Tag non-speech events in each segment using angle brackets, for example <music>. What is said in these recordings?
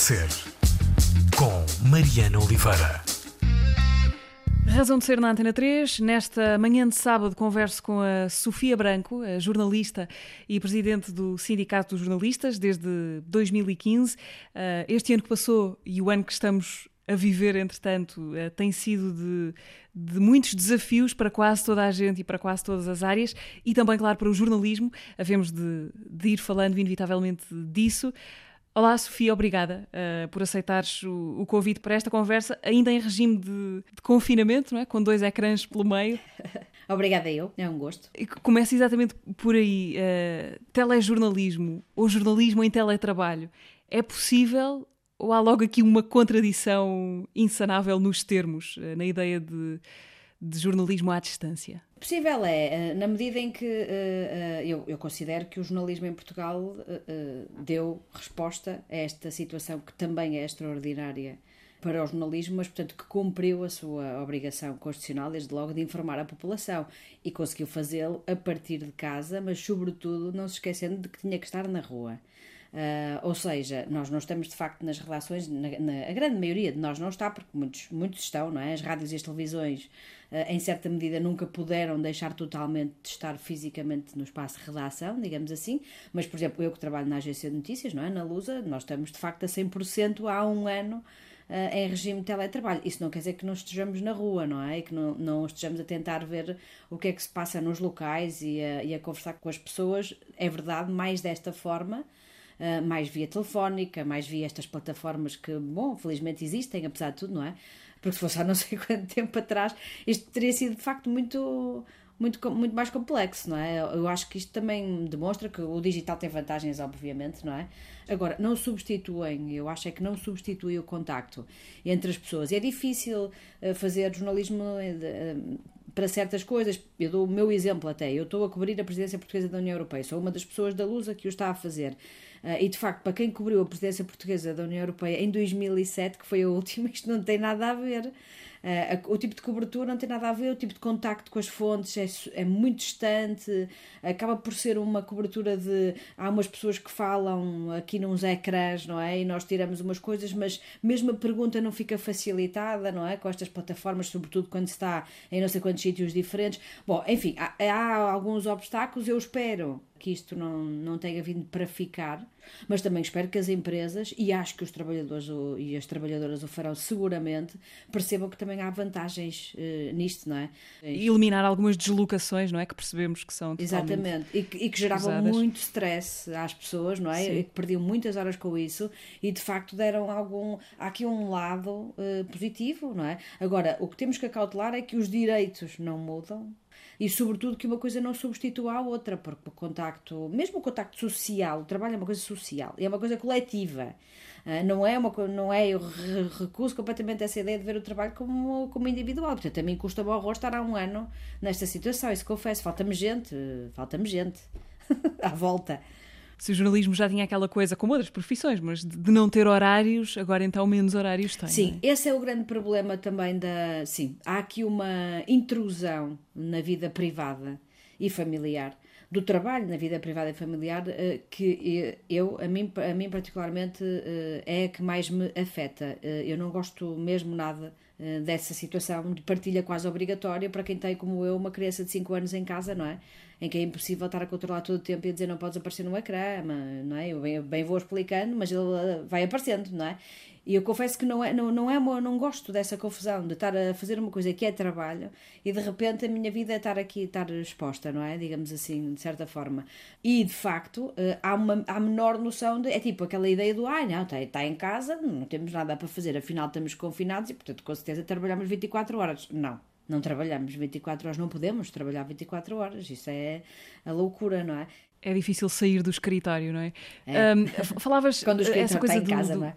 Ser, com Mariana Oliveira. Razão de ser na Antena 3. Nesta manhã de sábado converso com a Sofia Branco, a jornalista e presidente do Sindicato dos Jornalistas desde 2015. Eh, este ano que passou e o ano que estamos a viver, entretanto, eh, tem sido de, de, muitos desafios para quase toda a gente e para quase todas as áreas e também, claro, para o jornalismo. Havemos de, de ir falando inevitavelmente disso. Olá, Sofia, obrigada uh, por aceitares o, o, convite para esta conversa, ainda em regime de, de, confinamento, não é? com dois ecrãs pelo meio. <laughs> obrigada eu, é um gosto. E começa exatamente por aí. Uh, telejornalismo ou jornalismo em teletrabalho. É possível ou há logo aqui uma contradição insanável nos termos, eh, na ideia de, de jornalismo à distância? Possível é, eh, na medida em que uh, uh, eu, considero que o jornalismo em Portugal deu resposta a esta situação que também é extraordinária para o jornalismo, mas portanto que cumpriu a sua obrigação constitucional, desde logo, de informar a população e conseguiu fazê-lo a partir de casa, mas sobretudo não se esquecendo de que tinha que estar na rua. Uh, ou seja, nós não estamos de facto nas relações, na, na, a grande maioria de nós não está, porque muitos, muitos estão, não é? As rádios e as televisões, em certa medida, nunca puderam deixar totalmente de estar fisicamente no espaço de redação, digamos assim, mas, por exemplo, eu que trabalho na agência de notícias, não é? Na Lusa, nós estamos de facto a 100% há um ano. Uh, em regime de teletrabalho. Isso não quer dizer que não estejamos na rua, não é? E que não, não estejamos a tentar ver o que é que se passa nos locais e a, e a conversar com as pessoas. É verdade, mais desta forma, uh, mais via telefónica, mais via estas plataformas que, bom, felizmente existem, apesar de tudo, não é? Porque se fosse há não sei <laughs> quanto tempo atrás, isto teria sido de facto muito muito, muito mais complexo, não é? Eu acho que isto também demonstra que o digital tem vantagens, obviamente, não é? Agora, não substituem, eu acho é que não substitui o contacto entre as pessoas. É difícil eh, fazer jornalismo eh, para certas coisas. Eu dou o meu exemplo até. Eu estou a cobrir a presidência portuguesa da União Europeia, sou uma das pessoas da Lusa que o está a fazer. Uh, e de facto, para quem cobriu a presidência portuguesa da União Europeia em 2007, que foi a última, <laughs> isto não tem nada a ver. Uh, o tipo de cobertura não tem nada a ver, o tipo de contacto com as fontes é, é muito distante, acaba por ser uma cobertura de. Há umas pessoas que falam aqui nos ecrãs, não é? E nós tiramos umas coisas, mas mesmo a pergunta não fica facilitada, não é? Com estas plataformas, sobretudo quando se está em não sei quantos sítios diferentes. Bom, enfim, há, há alguns obstáculos, eu espero que isto não, não tenha vindo para ficar, mas também espero que as empresas, e acho que os trabalhadores e as trabalhadoras o farão seguramente, percebam que também há vantagens uh, nisto, não é? E eliminar algumas deslocações, não é? Que percebemos que são Exatamente, e que, e que geravam pesadas. muito stress às pessoas, não é? Sim. E que perdiam muitas horas com isso e de facto deram algum. Há aqui um lado uh, positivo, não é? Agora, o que temos que acautelar é que os direitos não mudam, e sobretudo que uma coisa não substitua a outra, porque o contacto, mesmo o contacto social, o trabalho é uma coisa social, é uma coisa coletiva. Uh, não é uma não é eu recuso completamente essa ideia de ver o trabalho como, como individual. Portanto, a mim custa-me horror estar há um ano nesta situação, isso confesso. Falta-me gente, falta-me gente <laughs> à volta se o jornalismo já tinha aquela coisa, como outras profissões, mas de não ter horários, agora então menos horários tem. Sim, é? esse é o grande problema também da. Sim, há aqui uma intrusão na vida privada e familiar do trabalho na vida privada e familiar eh, que eu, a mim, a mim particularmente, eh, é a que mais me afeta. Eh, eu não gosto mesmo nada dessa situação de partilha quase obrigatória para quem tem, como eu, uma criança de 5 anos em casa, não é? em que é impossível estar a controlar todo o tempo e dizer não podes aparecer no ecrã, não é? Eu bem, bem vou explicando, mas ele eh, vai aparecendo, não é? E eu confesso que não é, não, não é não gosto dessa confusão de estar a fazer uma coisa que é trabalho e de repente a minha vida é estar aqui, estar exposta, não é? Digamos assim, de certa forma. E de facto eh, há uma há menor noção de. É tipo aquela ideia do ai, não, está, está em casa, não temos nada para fazer, afinal estamos confinados e portanto com certeza trabalhamos 24 horas. Não não trabalhamos 24 horas, não podemos trabalhar 24 horas, isso é a loucura, não é? É difícil sair do escritório, não é? é. Um, falavas <laughs> Quando o escritório essa coisa está em casa, do, não é?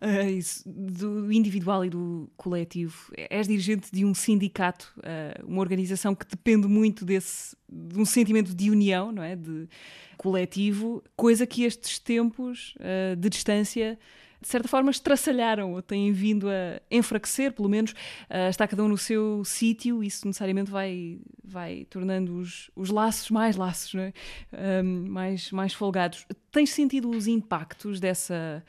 Uh, <laughs> isso, do individual e do coletivo. És dirigente de um sindicato, uh, uma organização que depende muito desse, de um sentimento de união, não é? De coletivo, coisa que estes tempos uh, de distância de certa forma, estraçalharam ou têm vindo a enfraquecer, pelo menos uh, está cada um no seu sítio, isso necessariamente vai, vai tornando os, os laços mais laços, é? um, mais, mais folgados. Tens sentido os impactos dessa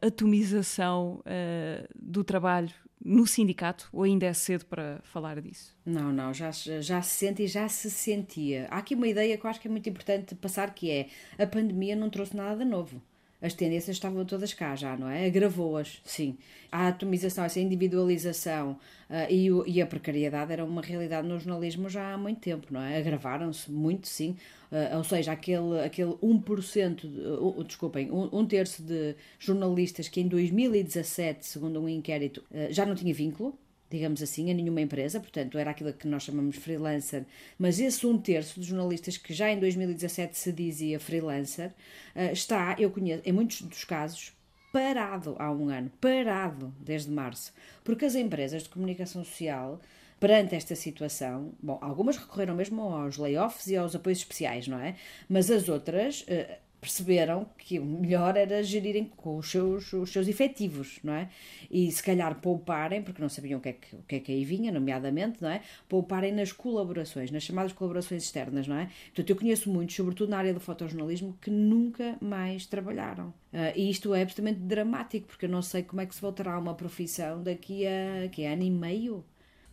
atomização uh, do trabalho no sindicato ou ainda é cedo para falar disso? Não, não, já, já se sente e já se sentia. Há aqui uma ideia que eu acho que é muito importante passar que é a pandemia não trouxe nada de novo as tendências estavam todas cá já, não é? Agravou-as, sim. A atomização, essa individualização uh, e, o, e, a precariedade era uma realidade no jornalismo já há muito tempo, não é? Agravaram-se muito, sim. Uh, ou seja, aquele, aquele 1%, de, uh, desculpem, um, um, terço de jornalistas que em 2017, segundo um inquérito, uh, já não tinha vínculo, digamos assim, a nenhuma empresa, portanto era aquilo que nós chamamos freelancer, mas esse um terço de jornalistas que já em 2017 se dizia freelancer, eh, está, eu conheço, em muitos dos casos, parado há um ano, parado desde março, porque as empresas de comunicação social perante esta situação, bom, algumas recorreram mesmo aos layoffs e aos apoios especiais, não é? Mas as outras eh, perceberam que o melhor era gerirem com os seus, os seus efetivos, não é? E se calhar pouparem, porque não sabiam o que, é que, o que é que aí vinha, nomeadamente, não é? Pouparem nas colaborações, nas chamadas colaborações externas, não é? Portanto, eu conheço muitos, sobretudo na área do fotojornalismo, que nunca mais trabalharam. Uh, e isto é absolutamente dramático, porque eu não sei como é que se voltará a uma profissão daqui a, daqui a ano e meio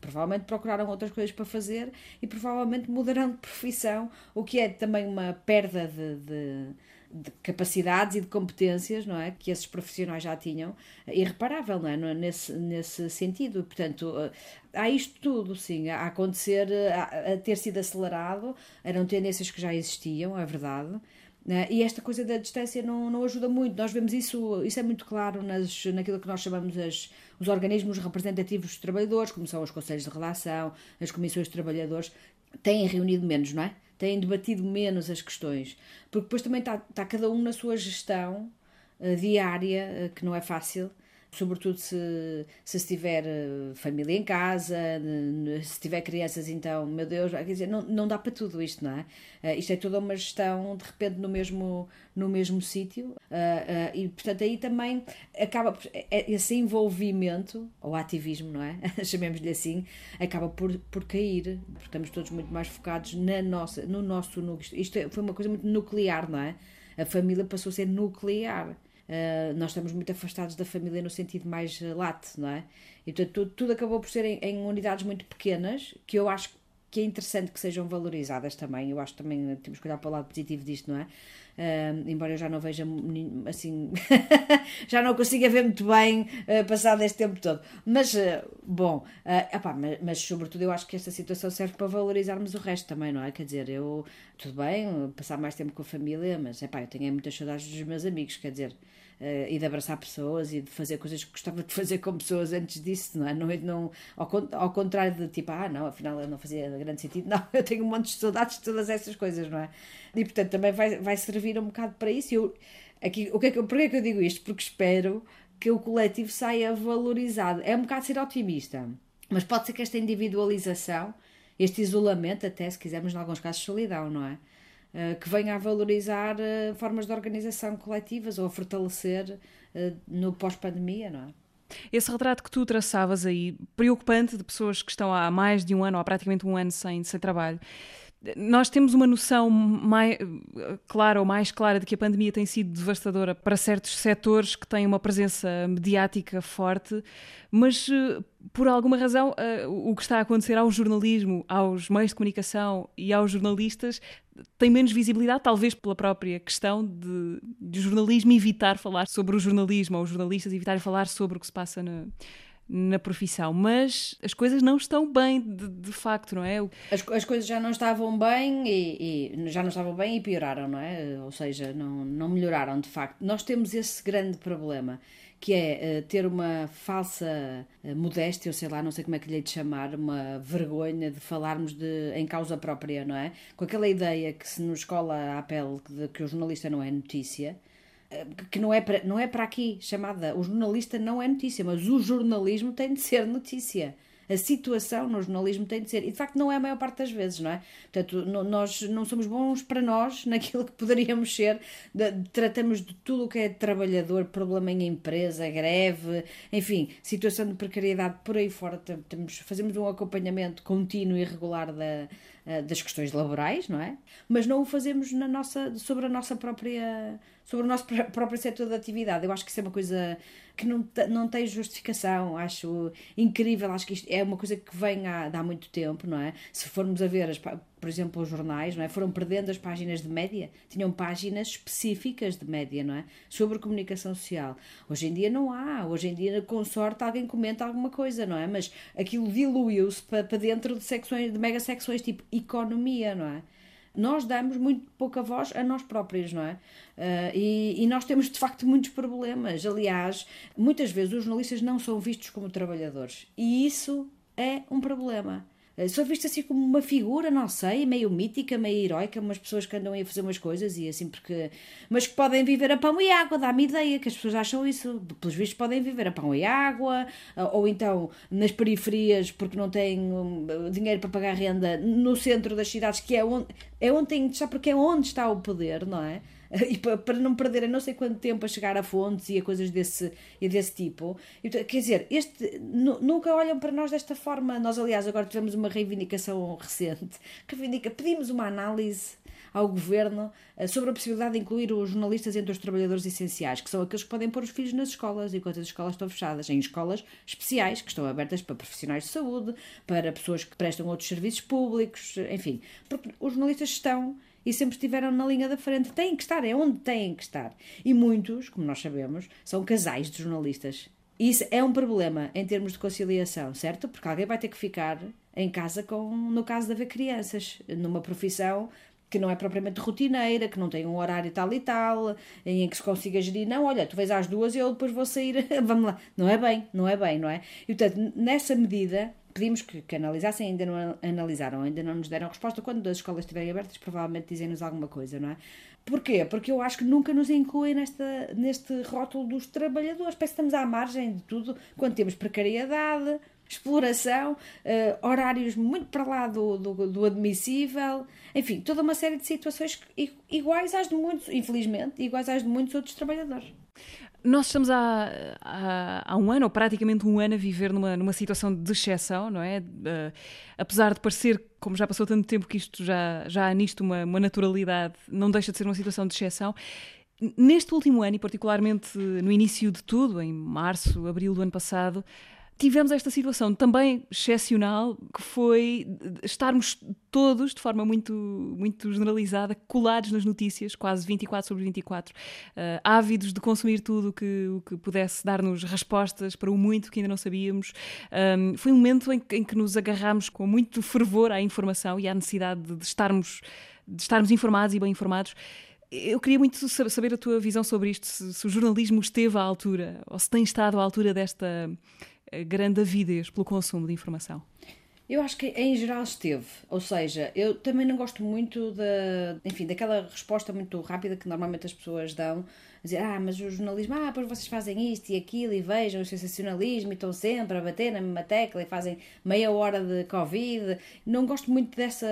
provavelmente procuraram outras coisas para fazer e provavelmente mudarão de profissão, o que é também uma perda de, de, de capacidades e de competências, não é? Que esses profissionais já tinham, irreparável, não é? Nesse, nesse sentido. Portanto, eh, há isto tudo, sim, a acontecer, a, a ter sido acelerado, eram tendências que já existiam, é verdade. Né? E esta coisa da distância não, não ajuda muito. Nós vemos isso, isso é muito claro nas, naquilo que nós chamamos as, os organismos representativos dos trabalhadores, como são os conselhos de redação, as comissões de trabalhadores, têm reunido menos, não é? Têm debatido menos as questões, porque depois também está, está cada um na sua gestão uh, diária, uh, que não é fácil, sobretudo se, se tiver eh, família em casa, se tiver crianças, então, meu Deus, quer dizer, não, não dá para tudo isto, não é? Uh, isto é toda uma gestão, de repente, no mesmo, no mesmo sítio, uh, uh, e portanto aí também acaba esse envolvimento, ou ativismo, não é? <laughs> Chamemos-lhe assim, acaba por, por cair, porque estamos todos muito mais focados na nossa, no nosso núcleo. Isto é, foi uma coisa muito nuclear, não é? A família passou a ser nuclear. Uh, nós estamos muito afastados da família no sentido mais uh, late, não é? E tudo, tudo acabou por ser em, em, unidades muito pequenas, que eu acho que é interessante que sejam valorizadas também. Eu acho que também temos que olhar para o lado positivo disto, não é? Uh, embora eu já não veja assim, <laughs> já não consiga ver muito bem uh, passado este tempo todo. Mas, uh, bom, uh, epá, mas, mas, sobretudo eu acho que esta situação serve para valorizarmos o resto também, não é? Quer dizer, eu, tudo bem, passar mais tempo com a família, mas epá, eu tenho muitas saudades dos meus amigos, quer dizer uh, e de abraçar pessoas e de fazer coisas que gostava de fazer com pessoas antes disso, não é? Não, não, ao, contrário de tipo, ah, não, afinal não fazia grande sentido, <laughs> não, eu tenho um monte de saudades de todas essas coisas, não é? E portanto também vai, vai servir um bocado para isso. Eu, aqui, o que é que, porquê é que eu digo isto? Porque espero que o coletivo saia valorizado. É um bocado ser otimista, mas pode ser que esta individualização, este isolamento, até se quisermos, em alguns casos, solidão, não é? Eh, que venha a valorizar uh, formas de organização coletivas ou a fortalecer uh, no pós-pandemia, não é? Esse retrato que tu traçavas aí, preocupante de pessoas que estão há mais de um ano, ou há praticamente um ano sem, sem trabalho, nós temos uma noção mais clara ou mais clara de que a pandemia tem sido devastadora para certos setores que têm uma presença mediática forte, mas por alguma razão o que está a acontecer ao jornalismo, aos meios de comunicação e aos jornalistas tem menos visibilidade, talvez pela própria questão de, de jornalismo evitar falar sobre o jornalismo, ou os jornalistas evitarem falar sobre o que se passa na, na profissão, mas as coisas não estão bem de, de facto, não é? As, as coisas já não estavam bem e, e, já não estavam bem e pioraram, não é? Ou seja, não, não melhoraram de facto. Nós temos esse grande problema que é uh, ter uma falsa uh, modéstia, ou sei lá, não sei como é que lhe hei de chamar, uma vergonha de falarmos de, em causa própria, não é? Com aquela ideia que se nos cola à pele de que o jornalista não é notícia, que não é, para, não é para aqui chamada. O jornalista não é notícia, mas o jornalismo tem de ser notícia a situação no jornalismo tem de ser. E de facto não é a maior parte das vezes, não é? Portanto, nós não somos bons para nós <laughs> naquilo que poderíamos ser. De, tratamos de tudo o que é trabalhador, problema em empresa, greve, enfim, situação de precariedade por aí fora. Temos, fazemos um acompanhamento contínuo e regular da, uh, das questões laborais, não é? Mas não o fazemos na nossa, sobre a nossa própria sobre o nosso próprio setor de atividade. Eu acho que isso é uma coisa que não, não tem justificação, acho incrível, acho que isto é uma coisa que vem há, há muito tempo, não é? Se formos a ver, as, por exemplo, os jornais, não é? Foram perdendo as páginas de média, tinham páginas específicas de média, não é? Sobre comunicação social. Hoje em dia não há, hoje em dia, com sorte, alguém comenta alguma coisa, não é? Mas aquilo diluiu-se para, para dentro de secções, de mega secções tipo economia, não é? Nós damos muito pouca voz a nós próprios, não é? Uh, e, e, nós temos de facto muitos problemas. Aliás, muitas vezes os jornalistas não são vistos como trabalhadores e isso é um problema. Eh, sou assim como uma figura, não sei, meio mítica, meio heroica, umas pessoas que andam aí a fazer umas coisas e assim porque. Mas que podem viver a pão e água, dá-me ideia que as pessoas acham isso. Pelos vistos, podem viver a pão e água, ou então nas periferias porque não têm hum, dinheiro para pagar renda no centro das cidades, que é onde, é onde tem de estar, porque é onde está o poder, não é? <laughs> e para não perderem não sei quanto tempo a chegar a fontes e a coisas desse, e desse tipo. Quer dizer, este, nunca olham para nós desta forma. Nós, aliás, agora tivemos uma reivindicação recente. Reivindica, pedimos uma análise ao governo eh, sobre a possibilidade de incluir os jornalistas entre os trabalhadores essenciais, que são aqueles que podem pôr os filhos nas escolas, enquanto as escolas estão fechadas, em escolas especiais, que estão abertas para profissionais de saúde, para pessoas que prestam outros serviços públicos, enfim. Porque os jornalistas estão e sempre estiveram na linha da frente. Têm que estar, é onde têm que estar. E muitos, como nós sabemos, são casais de jornalistas. Isso é um problema em termos de conciliação, certo? Porque alguém vai ter que ficar em casa com, no caso de haver crianças, numa profissão que não é propriamente rotineira, que não tem um horário tal e tal, em que se consiga gerir, não, olha, tu vês às duas e eu depois vou sair, <laughs> vamos lá. Não é bem, não é bem, não é? E portanto, nessa medida, pedimos que, que analisassem, ainda não analisaram, ainda não nos deram resposta. Quando as escolas estiverem abertas, provavelmente dizem-nos alguma coisa, não é? Porquê? Porque eu acho que nunca nos incluem nesta, neste rótulo dos trabalhadores. Parece que estamos à margem de tudo quando temos precariedade, exploração, uh, horários muito para lá do, do, do, admissível, enfim, toda uma série de situações iguais às de muitos, infelizmente, iguais às de muitos outros trabalhadores. Nós estamos há, há, há, um ano, ou praticamente um ano, a viver numa, numa situação de exceção, não é? Uh, apesar de parecer, como já passou tanto tempo que isto já, já há nisto uma, uma naturalidade, não deixa de ser uma situação de exceção. Neste último ano, e particularmente no início de tudo, em março, abril do ano passado, tivemos esta situação também excepcional que foi estarmos todos, de forma muito, muito generalizada, colados nas notícias, quase 24 sobre 24, uh, eh, ávidos de consumir tudo que, o que pudesse dar-nos respostas para o muito que ainda não sabíamos. Um, foi um momento em, em que nos agarramos com muito fervor à informação e à necessidade de, de estarmos, de estarmos informados e bem informados. Eu queria muito saber a tua visão sobre isto, se, se, o jornalismo esteve à altura, ou se tem estado à altura desta, grande avidez pelo consumo de informação? Eu acho que em geral esteve, ou seja, eu também não gosto muito da, enfim, daquela resposta muito rápida que normalmente as pessoas dão dizer, ah, mas o jornalismo, ah, pois vocês fazem isto e aquilo e vejam o sensacionalismo e estão sempre a bater na mesma tecla e fazem meia hora de Covid. Não gosto muito dessa,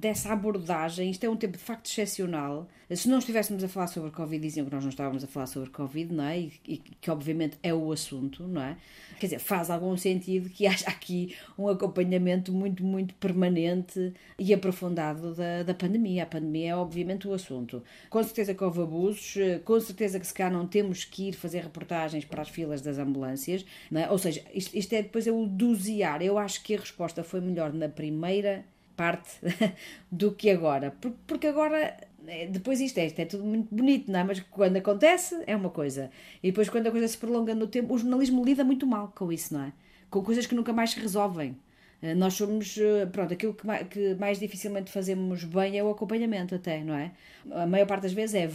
dessa abordagem. Isto é um tempo de facto excepcional. Se não estivéssemos a falar sobre Covid, diziam que nós não estávamos a falar sobre Covid, não é? E, e que obviamente é o assunto, não é? Quer dizer, faz algum sentido que haja aqui um acompanhamento muito, muito permanente e aprofundado da, da pandemia. A pandemia é obviamente o assunto. Com certeza que houve abusos, com certeza certeza que se cá não temos que ir fazer reportagens para as filas das ambulâncias, é? ou seja, isto, isto, é depois é o dosear. Eu acho que a resposta foi melhor na primeira parte <laughs> do que agora, porque agora é, depois isto é, isto é tudo muito bonito, não é? Mas quando acontece é uma coisa. E depois quando a coisa se prolonga no tempo, o jornalismo lida muito mal com isso, não é? Com coisas que nunca mais se resolvem. Eh, nós somos, eh, pronto, aquilo que mais, que mais dificilmente fazemos bem é o acompanhamento, até, não é? A maior parte das vezes é,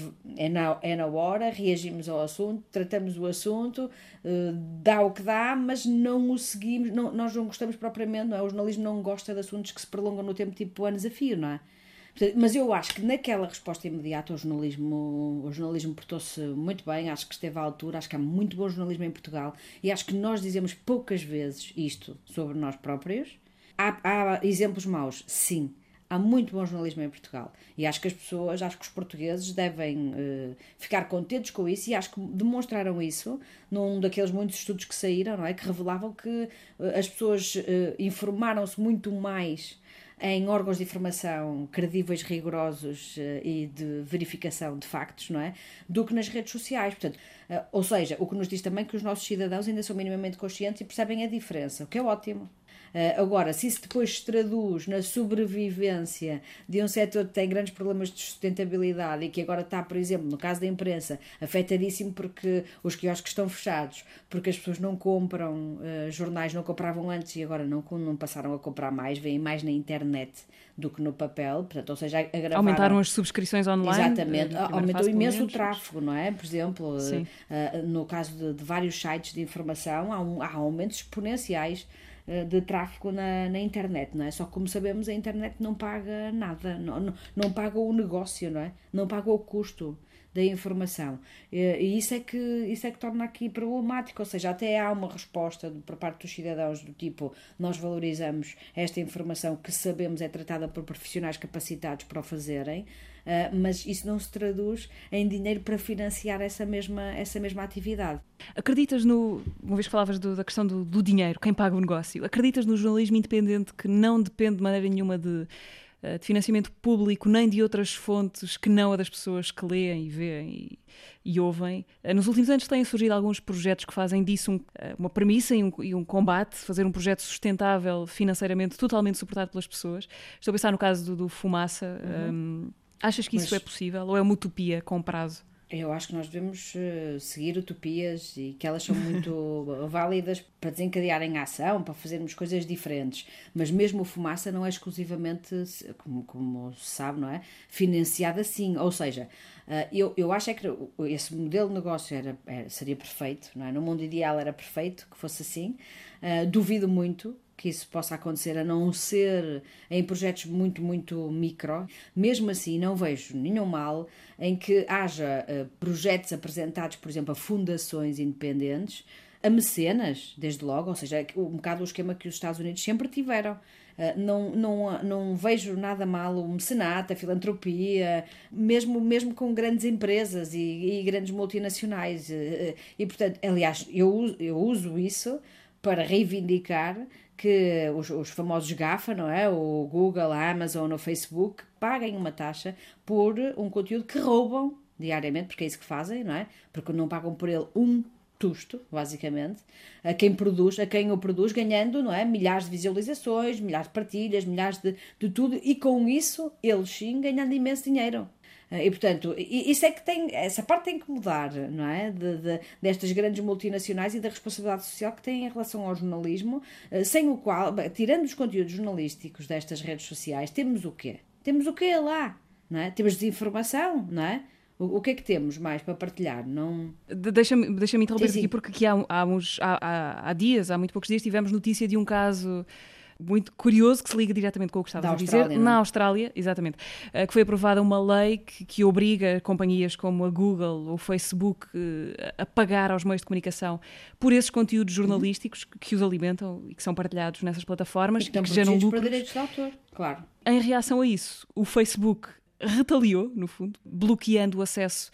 é, na, é na hora, reagimos ao assunto, tratamos o assunto, eh, dá o que dá, mas não o seguimos, não, nós não gostamos propriamente, não é? O jornalismo não gosta de assuntos que se prolongam no tempo, tipo anos a fio, não é? Mas eu acho que naquela resposta imediata o jornalismo, o jornalismo portou-se muito bem, acho que esteve à altura, acho que há muito bom jornalismo em Portugal e acho que nós dizemos poucas vezes isto sobre nós próprios. Há, há exemplos maus, sim. Há muito bom jornalismo em Portugal e acho que as pessoas, acho que os portugueses devem uh, ficar contentes com isso e acho que demonstraram isso num daqueles muitos estudos que saíram, não é? Que revelavam que uh, as pessoas uh, informaram-se muito mais em órgãos de informação credíveis, rigorosos eh, e de verificação de factos, não é? Do que nas redes sociais. Portanto, eh, ou seja, o que nos diz também que os nossos cidadãos ainda são minimamente conscientes e percebem a diferença, o que é ótimo. Uh, agora, se isso depois se traduz na sobrevivência de um setor que tem grandes problemas de sustentabilidade e que agora está, por exemplo, no caso da imprensa, afetadíssimo porque os quiosques estão fechados, porque as pessoas não compram uh, jornais, não compravam antes e agora não, não passaram a comprar mais, veem mais na internet do que no papel, portanto, ou seja, agravaram... aumentaram as subscrições online. Exatamente, uh, aumentou imenso o tráfego, não é? Por exemplo, uh, no caso de, de, vários sites de informação, há, um, há aumentos exponenciais eh, de tráfego na, na internet, não é? Só que, como sabemos, a internet não paga nada, não, não, não paga o negócio, não é? Não paga o custo da informação. E isso é que isso é que torna aqui problemático, ou seja, até há uma resposta por parte dos cidadãos do tipo nós valorizamos esta informação que sabemos é tratada por profissionais capacitados para o fazerem, uh, mas isso não se traduz em dinheiro para financiar essa mesma, essa mesma atividade. Acreditas no. Uma vez que falavas do, da questão do, do dinheiro, quem paga o negócio, acreditas no jornalismo independente que não depende de maneira nenhuma de eh, de financiamento público nem de outras fontes que não a das pessoas que leem e veem e, e ouvem. Eh, nos últimos anos têm surgido alguns projetos que fazem disso um, uma premissa e um, e um, combate, fazer um projeto sustentável financeiramente, totalmente suportado pelas pessoas. Estou a pensar no caso do, do Fumaça. Uhum. Um, Achas que isso Mas... é possível ou é uma utopia com prazo? Eu acho que nós devemos uh, seguir utopias e que elas são muito <laughs> válidas para desencadearem a ação, para fazermos coisas diferentes. Mas mesmo o Fumaça não é exclusivamente, como, como se sabe, não é? Financiado assim. Ou seja, uh, eu, eu acho é que esse modelo de negócio era, era, seria perfeito, não é? No mundo ideal era perfeito que fosse assim. Uh, duvido muito que isso possa acontecer, a não ser em projetos muito, muito micro. Mesmo assim, não vejo nenhum mal em que haja uh, projetos apresentados, por exemplo, a fundações independentes, a mecenas, desde logo, ou seja, um bocado o esquema que os Estados Unidos sempre tiveram. Uh, não, não, não vejo nada mal o mecenato, a filantropia, mesmo, mesmo com grandes empresas e, e grandes multinacionais. Uh, e, portanto, aliás, eu, eu uso isso para reivindicar que os, os, famosos GAFA, não é? O Google, a Amazon, o Facebook, paguem uma taxa por um conteúdo que roubam diariamente, porque é isso que fazem, não é? Porque não pagam por ele um tusto, basicamente, a quem produz, a quem o produz, ganhando, não é? Milhares de visualizações, milhares de partilhas, milhares de, de tudo, e com isso, eles sim ganhando imenso dinheiro. Eh, e, portanto, isso é que tem, essa parte tem que mudar, não é? De, de, destas grandes multinacionais e da responsabilidade social que têm em relação ao jornalismo, eh, sem o qual, tirando os conteúdos jornalísticos destas redes sociais, temos o quê? Temos o quê lá? Não é? Temos desinformação, não é? O, que é que temos mais para partilhar? Não... Deixa-me deixa interromper sim, sim. aqui, porque aqui há, há, uns, há, há, há dias, há muito poucos dias, tivemos notícia de um caso muito curioso que se liga diretamente com o que estavas a dizer. Não? Na é? Austrália, exatamente, eh, que foi aprovada uma lei que, que obriga companhias como a Google ou o Facebook eh, a pagar aos meios de comunicação por esses conteúdos uhum. jornalísticos uhum. que os alimentam e que são partilhados nessas plataformas e que, que geram lucros. para direitos de autor, claro. Em reação a isso, o Facebook retaliou, no fundo, bloqueando o acesso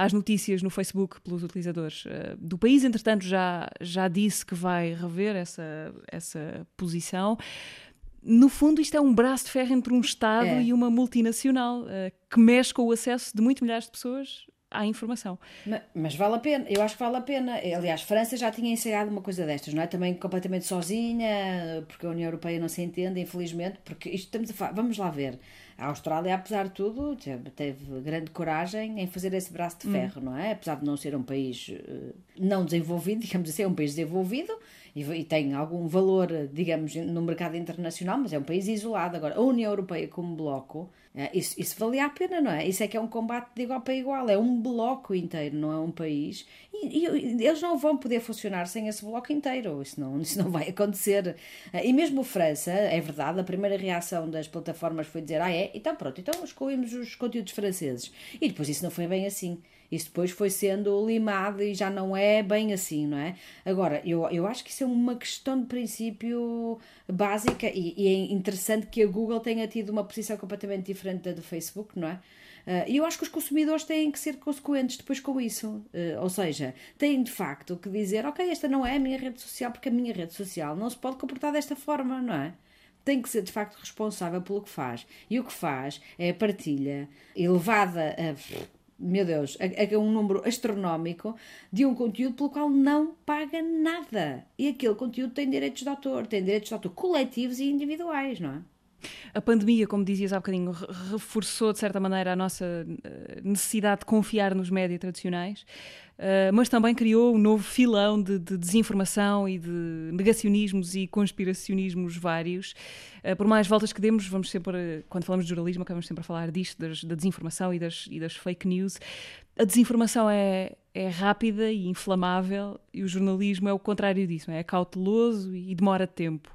às notícias no Facebook pelos utilizadores uh, do país. Entretanto, já, já disse que vai rever essa, essa posição. No fundo, isto é um braço de ferro entre um Estado é. e uma multinacional uh, que mexe com o acesso de muitos milhares de pessoas à informação. Mas, mas, vale a pena, eu acho que vale a pena. Aliás, França já tinha ensaiado uma coisa destas, não é? Também completamente sozinha, porque a União Europeia não se entende, infelizmente, porque isto estamos a falar. Vamos lá ver. A Austrália, apesar de tudo, teve grande coragem em fazer esse braço de hum. ferro, hum. não é? Apesar de não ser um país eh, não desenvolvido, <laughs> digamos assim, é um país desenvolvido e, e tem algum valor, digamos, no mercado internacional, mas é um país isolado. Agora, a União Europeia como bloco isso, isso valia a pena, não é? Isso é que é um combate de igual para igual, é um bloco inteiro, não é um país. E, e, eles não vão poder funcionar sem esse bloco inteiro, isso não, isso não vai acontecer. É, e mesmo França, é verdade, a primeira reação das plataformas foi dizer: ah, é? Então pronto, então excluímos os conteúdos franceses. E depois isso não foi bem assim. Isso depois foi sendo limado e já não é bem assim, não é? Agora, eu, eu acho que isso é uma questão de princípio básica e, e é interessante que a Google tenha tido uma posição completamente diferente da do Facebook, não é? Ah, e eu acho que os consumidores têm que ser consequentes depois com isso. Uh, ou seja, têm de facto que dizer: ok, esta não é a minha rede social, porque a minha rede social não se pode comportar desta forma, não é? tem que ser de facto responsável pelo que faz. E o que faz é a partilha elevada a meu Deus, a, a, um número astronómico de um conteúdo pelo qual não paga nada. E aquele conteúdo tem direitos de autor, tem direitos de autor coletivos e individuais, não é? A pandemia, como dizias há bocadinho, reforçou de certa maneira a nossa eh, necessidade de confiar nos médias tradicionais, eh, mas também criou um novo filão de, de desinformação e de negacionismos e conspiracionismos vários. Eh, por mais voltas que demos, vamos sempre, quando falamos de jornalismo, acabamos sempre a falar disto, das, da desinformação e das, e das fake news. A desinformação é, é rápida e inflamável e o jornalismo é o contrário disso, é cauteloso e demora tempo.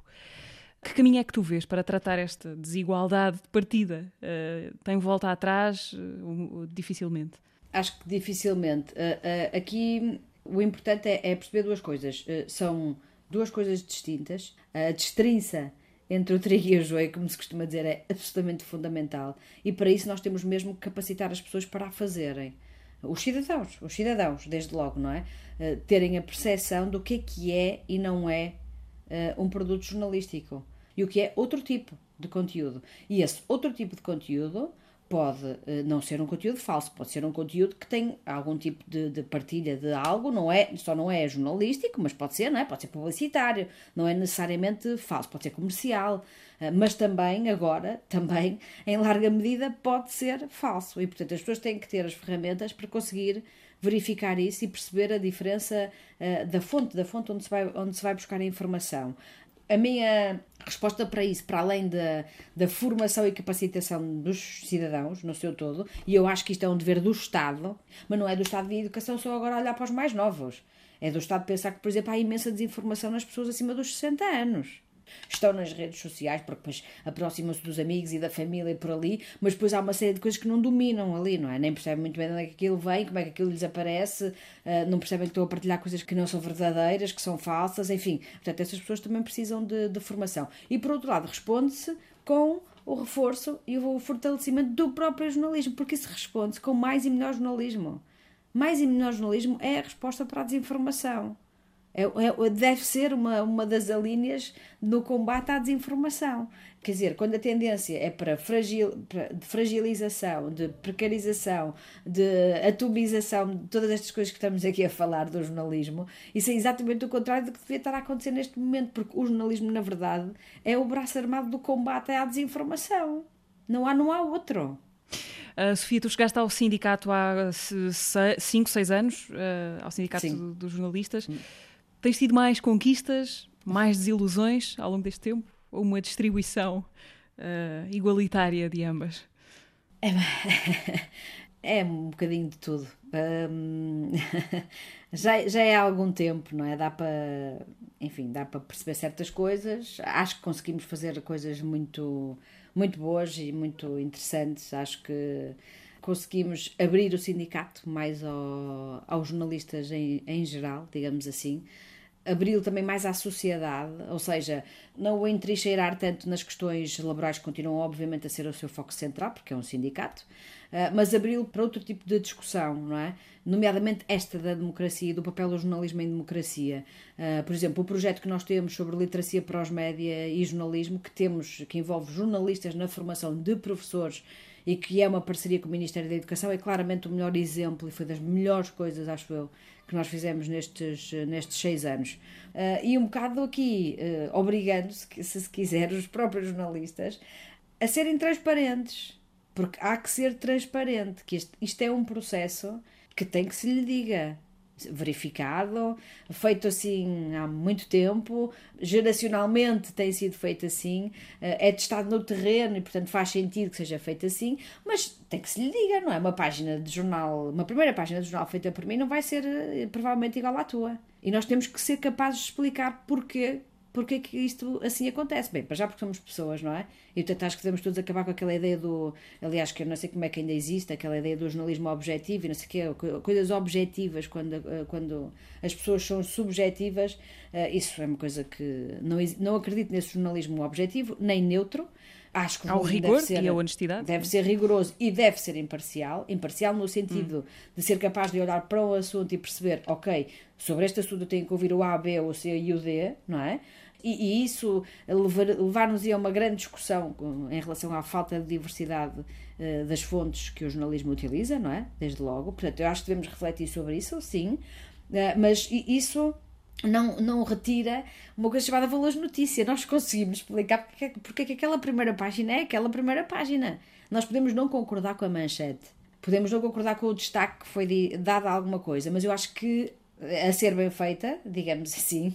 Que caminho é que tu vês para tratar esta desigualdade de partida? Uh, tem volta atrás? Uh, dificilmente. Acho que dificilmente. Uh, aqui o importante é, é perceber duas coisas. são duas coisas distintas. A destrinça entre o trigo e o joio, como se costuma dizer, é absolutamente fundamental. E para isso nós temos mesmo que capacitar as pessoas para a fazerem. Os cidadãos, os cidadãos, desde logo, não é? terem a percepção do que é que é e não é um produto jornalístico e o que é outro tipo de conteúdo. E esse outro tipo de conteúdo pode eh, não ser um conteúdo falso, pode ser um conteúdo que tem algum tipo de, de, partilha de algo, não é, só não é jornalístico, mas pode ser, não é? Pode ser publicitário, não é necessariamente falso, pode ser comercial, eh, mas também, agora, <laughs> também, em larga medida, pode ser falso. E, portanto, as pessoas têm que ter as ferramentas para conseguir verificar isso e perceber a diferença uh, da fonte, da fonte onde se, vai, onde se vai buscar a informação a minha resposta para isso, para além da, da formação e capacitação dos cidadãos no seu todo, e eu acho que isto é um dever do Estado, mas não é do Estado de educação só agora olhar para os mais novos. É do Estado pensar que, por exemplo, há imensa desinformação nas pessoas acima dos 60 anos estão nas redes sociais, porque depois aproximam-se dos amigos e da família e por ali, mas depois há uma série de coisas que não dominam ali, não é? Nem percebem muito bem de onde é que aquilo vem, como é que aquilo lhes aparece, uh, não percebem que estão a partilhar coisas que não são verdadeiras, que são falsas, enfim. Portanto, essas pessoas também precisam de, de formação. E por outro lado, responde-se com o reforço e o fortalecimento do próprio jornalismo, porque isso responde-se com mais e melhor jornalismo. Mais e melhor jornalismo é a resposta para a desinformação. É, é, deve ser uma, uma das alíneas no combate à desinformação. Quer dizer, quando a tendência é para, fragil, para de fragilização, de precarização, de atomização, de todas estas coisas que estamos aqui a falar do jornalismo, isso é exatamente o contrário do que devia estar a acontecer neste momento, porque o jornalismo, na verdade, é o braço armado do combate à desinformação. Não há, não há outro. Uh, Sofia, tu chegaste ao sindicato há 5, 6 anos, uh, ao sindicato dos do jornalistas. Sim. Tens tido mais conquistas, mais desilusões ao longo deste tempo? Ou uma distribuição uh, igualitária de ambas? É, <laughs> é um bocadinho de tudo. Um, <laughs> já, já é há algum tempo, não é? Dá para, enfim, dá para perceber certas coisas. Acho que conseguimos fazer coisas muito, muito boas e muito interessantes. Acho que conseguimos abrir o sindicato mais ao, aos jornalistas em, em geral, digamos assim abri-lo também mais à sociedade, ou seja, não o entrincheirar tanto nas questões laborais que continuam obviamente a ser o seu foco central, porque é um sindicato, eh, mas abri-lo para outro tipo de discussão, não é? Nomeadamente esta da democracia e do papel do jornalismo em democracia. Eh, por exemplo, o projeto que nós temos sobre literacia para os média e jornalismo, que temos, que envolve jornalistas na formação de professores e que é uma parceria com o Ministério da Educação, é claramente o melhor exemplo e foi das melhores coisas, acho eu, que nós fizemos nestes, nestes seis anos. Uh, e um bocado aqui, uh, obrigando, se, se quiser, os próprios jornalistas a serem transparentes. Porque há que ser transparente, que isto, isto é um processo que tem que se lhe diga verificado, feito assim há muito tempo, geracionalmente tem sido feito assim, eh, é testado no terreno e portanto faz sentido que seja feito assim, mas tem que se lhe diga, não é? Uma página de jornal, uma primeira página de jornal feita por mim não vai ser eh, provavelmente igual à tua. E nós temos que ser capazes de explicar porquê porque é que isto assim acontece? Bem, para já porque somos pessoas, não é? E portanto acho que devemos todos acabar com aquela ideia do. Aliás, que eu não sei como é que ainda existe, aquela ideia do jornalismo objetivo e não sei o quê, coisas objetivas, quando, eh, quando as pessoas são subjetivas, eh, isso é uma coisa que. Não, não acredito nesse jornalismo objetivo, nem neutro. Acho que o rigor ser, e a honestidade. Deve ser rigoroso e deve ser imparcial. Imparcial no sentido hum. de ser capaz de olhar para um assunto e perceber, ok, sobre este assunto eu tenho que ouvir o A, B, o C e o D, não é? E, e isso levar-nos levar a uma grande discussão em relação à falta de diversidade uh, das fontes que o jornalismo utiliza, não é? Desde logo. Portanto, eu acho que devemos refletir sobre isso, sim, uh, mas isso não, não retira uma coisa chamada valores de notícia. Nós conseguimos explicar porque, porque é que aquela primeira página é aquela primeira página. Nós podemos não concordar com a manchete, podemos não concordar com o destaque que foi dado a alguma coisa, mas eu acho que a ser bem feita, digamos assim,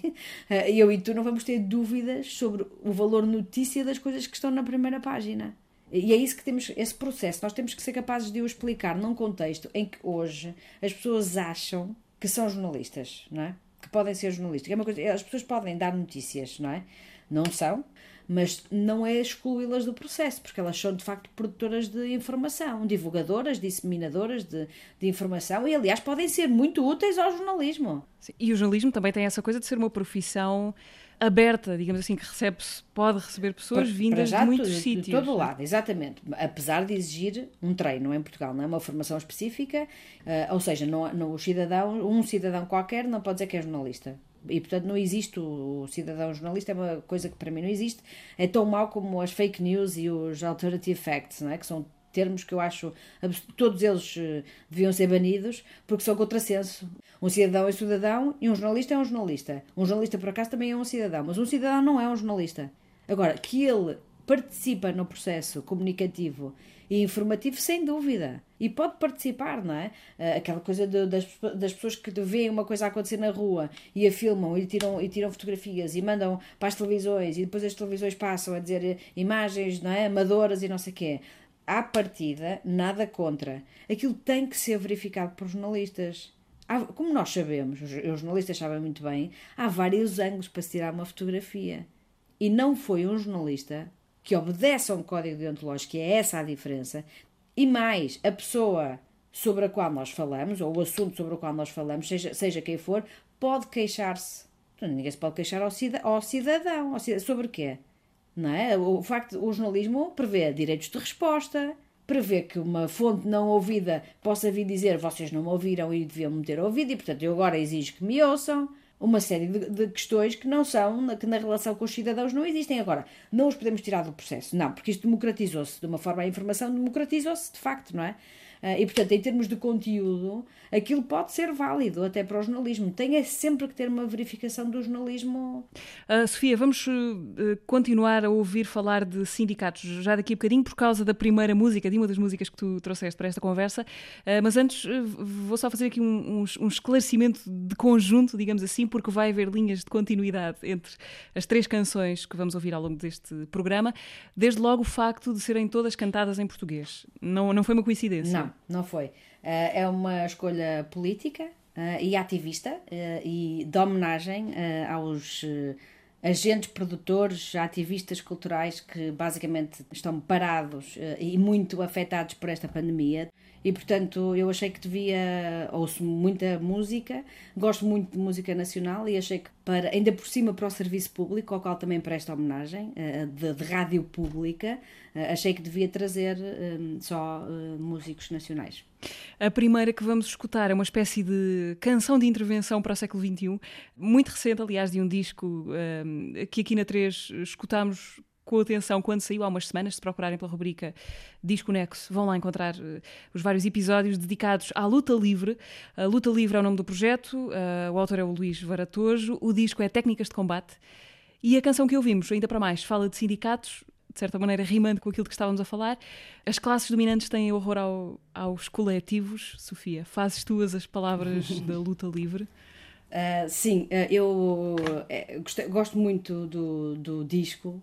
eu e tu não vamos ter dúvidas sobre o valor notícia das coisas que estão na primeira página. E é isso que temos, esse processo, nós temos que ser capazes de o explicar num contexto em que hoje as pessoas acham que são jornalistas, não é? Que podem ser jornalistas. É uma coisa, as pessoas podem dar notícias, não é? Não são, mas não é excluí-las do processo, porque elas são de facto produtoras de informação, divulgadoras, disseminadoras de, de informação e, aliás, podem ser muito úteis ao jornalismo. Sim, e o jornalismo também tem essa coisa de ser uma profissão aberta, digamos assim, que recebe pode receber pessoas para, vindas para de muitos de, sítios. De todo o lado, exatamente. Apesar de exigir um treino em Portugal, não é uma formação específica, uh, ou seja, não, não, o cidadão, um cidadão qualquer não pode dizer que é jornalista. E, portanto, não existe o cidadão jornalista, é uma coisa que para mim não existe. É tão mau como as fake news e os alternative facts, não é? que são termos que eu acho todos eles eh, deviam ser banidos porque são contrassenso. Um cidadão é cidadão e um jornalista é um jornalista. Um jornalista, por acaso, também é um cidadão, mas um cidadão não é um jornalista. Agora, que ele participa no processo comunicativo e informativo, sem dúvida. E pode participar, não é? Eh, aquela coisa de, das, das pessoas que veem uma coisa acontecer na rua e a filmam e tiram, e tiram fotografias e mandam para as televisões e depois as televisões passam a dizer imagens não é? amadoras e não sei o quê. À partida, nada contra. Aquilo tem que ser verificado por jornalistas. Como nós sabemos, os, os jornalistas sabem muito bem, há vários ângulos para se tirar uma fotografia. E não foi um jornalista que obedece a um código deontológico, que é essa a diferença, e mais, a pessoa sobre a qual nós falamos, ou o assunto sobre o qual nós falamos, seja, seja quem for, pode queixar-se. Ninguém se pode queixar ao, cidadão, ao cidadão. Sobre quê? Não é? O facto o jornalismo prevê direitos de resposta, prevê que uma fonte não ouvida possa vir dizer vocês não me ouviram e deviam me ter ouvido e, portanto, eu agora exijo que me ouçam uma série de, de, questões que não são, que na relação com os cidadãos não existem. Agora, não os podemos tirar do processo, não, porque isto democratizou-se, de uma forma a informação democratizou-se de facto, não é? Ah, e, portanto, em termos de conteúdo, aquilo pode ser válido até para o jornalismo. Tem é sempre que ter uma verificação do jornalismo. Uh, Sofia, vamos uh, continuar a ouvir falar de sindicatos já daqui a bocadinho, por causa da primeira música, de uma das músicas que tu trouxeste para esta conversa. Uh, mas antes, vou só fazer aqui um, um, um, esclarecimento de conjunto, digamos assim, porque vai haver linhas de continuidade entre as três canções que vamos ouvir ao longo deste programa. Desde logo o facto de serem todas cantadas em português. Não, não foi uma coincidência? Não não foi. Uh, é uma escolha política uh, e ativista uh, e de homenagem aos agentes produtores, ativistas culturais que basicamente estão parados e muito afetados por esta pandemia. E portanto eu achei que devia, ouço muita música, gosto muito de música nacional e achei que para, ainda por cima para o serviço público, ao qual também presta homenagem, de, de rádio pública, achei que devia trazer só músicos nacionais. A primeira que vamos escutar é uma espécie de canção de intervenção para o século XXI, muito recente, aliás, de um disco que aqui na 3 escutámos com atenção quando saiu há umas semanas. Se procurarem pela rubrica Disco Nexo, vão lá encontrar uh, os vários episódios dedicados à luta livre. A luta livre é o nome do projeto, uh, o autor é o Luís Varatojo, o disco é Técnicas de Combate. E a canção que ouvimos, ainda para mais, fala de sindicatos, de certa maneira rimando com aquilo que estávamos a falar. As classes dominantes têm horror ao, aos coletivos. Sofia, fazes tuas as palavras <laughs> da luta livre? Uh, sim, uh, eu uh, gostei, gosto muito do, do disco.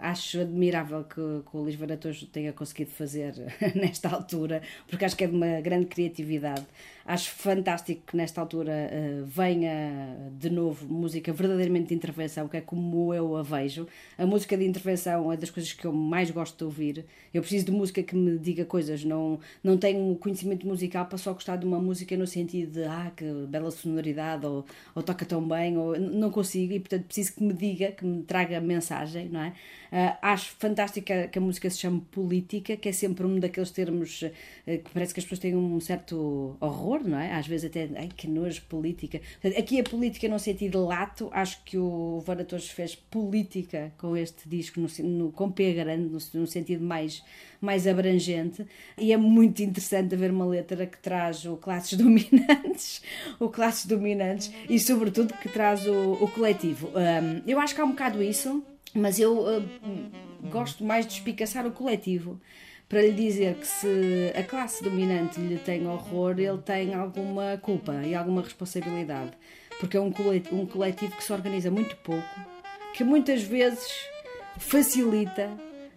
acho admirável que, que o Luís Varatojo tenha conseguido fazer <laughs> nesta altura, porque acho que é de uma grande criatividade. Acho fantástico que nesta altura uh, venha de novo música verdadeiramente de intervenção, que é como eu a vejo. A música de intervenção é das coisas que eu mais gosto de ouvir. Eu preciso de música que me diga coisas, não, não tenho conhecimento musical para só gostar de uma música no sentido de ah, que bela sonoridade ou, ou toca tão bem, ou não consigo, e portanto preciso que me diga, que me traga mensagem, não é? Uh, acho fantástica que a música se chame política, que é sempre um daqueles termos uh, que parece que as pessoas têm um certo horror, não é? Às vezes até, ai que nojo, política. Aqui a política no sentido lato, acho que o Vara Torres fez política com este disco, no, no, com P grande, no, no sentido mais, mais abrangente, e é muito interessante ver uma letra que traz o classes dominantes, <laughs> o classes dominantes, e sobretudo que traz o, o coletivo. Um, eu acho que há um bocado isso mas eu uh, gosto mais de espicaçar o coletivo para lhe dizer que se a classe dominante lhe tem horror, ele tem alguma culpa e alguma responsabilidade. Porque é um coletivo, um coletivo que se organiza muito pouco, que muitas vezes facilita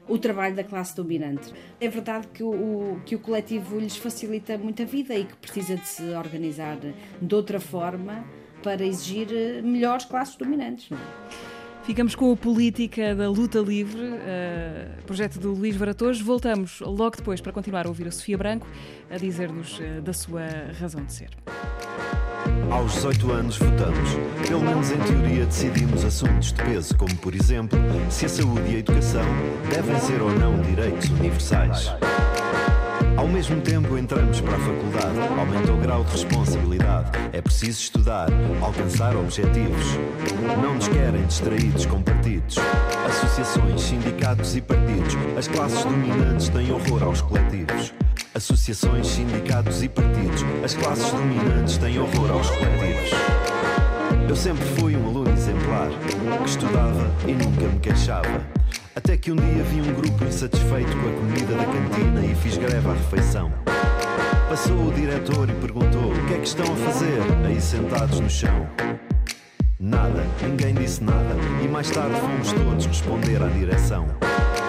o trabalho da classe dominante. É verdade que o, que o coletivo lhes facilita muito a vida e que precisa de se organizar de outra forma para exigir melhores classes dominantes. Não é? Ficamos com a política da luta livre, uh, projeto do Luís Varatores. Voltamos logo depois para continuar a ouvir a Sofia Branco a dizer-nos uh, da sua razão de ser. Aos 18 anos votamos. Pelo menos em teoria decidimos assuntos de peso, como por exemplo, se a saúde e a educação devem ser ou não direitos universais. Ao mesmo tempo entramos para a faculdade, aumenta o grau de responsabilidade. É preciso estudar, alcançar objetivos. Não nos querem distraídos com partidos, associações, sindicatos e partidos. As classes dominantes têm horror aos coletivos. Associações, sindicatos e partidos. As classes dominantes têm horror aos coletivos. Eu sempre fui um aluno exemplar, que estudava e nunca me queixava. Até que um dia vi um grupo insatisfeito com a comida da cantina e fiz greve à refeição. Passou o diretor e perguntou: O que é que estão a fazer aí sentados no chão? Nada, ninguém disse nada, e mais tarde fomos todos responder à direção.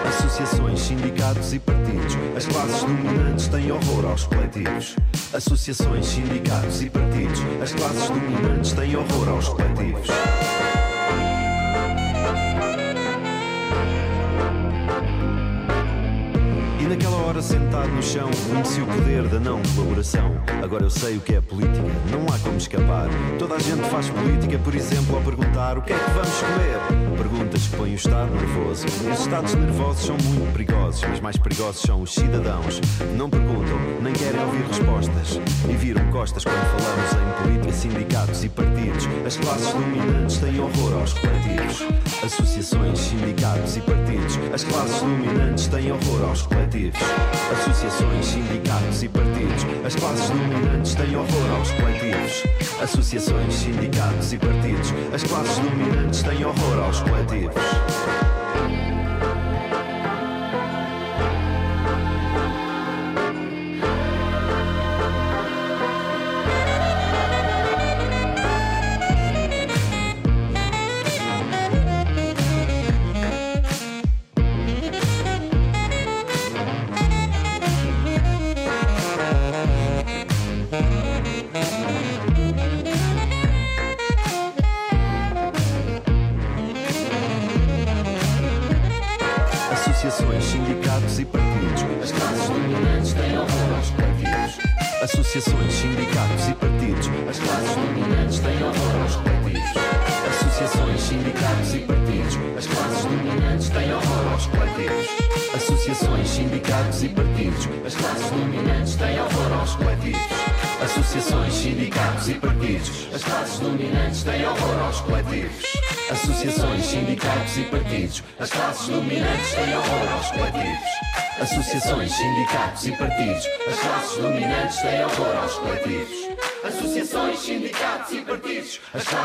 Associações, sindicatos e partidos. As classes dominantes têm horror aos coletivos. Associações, sindicatos e partidos. As classes dominantes têm horror aos coletivos. Naquela hora sentado no chão conheci o poder da não colaboração. Agora eu sei o que é política, não há como escapar. Toda a gente faz política, por exemplo, ao perguntar o que é que vamos comer. Perguntas que põem o Estado nervoso. Os estados nervosos são muito perigosos, mas mais perigosos são os cidadãos. Não perguntam, nem querem ouvir respostas. E viram costas quando falamos em política, sindicatos e partidos. As classes dominantes têm horror aos coletivos. Associações, sindicatos e partidos. As classes dominantes têm horror aos coletivos associações, sindicatos e partidos. As classes dominantes têm horror aos coletivos. Associações, sindicatos e partidos. As classes dominantes têm horror aos coletivos. Associações,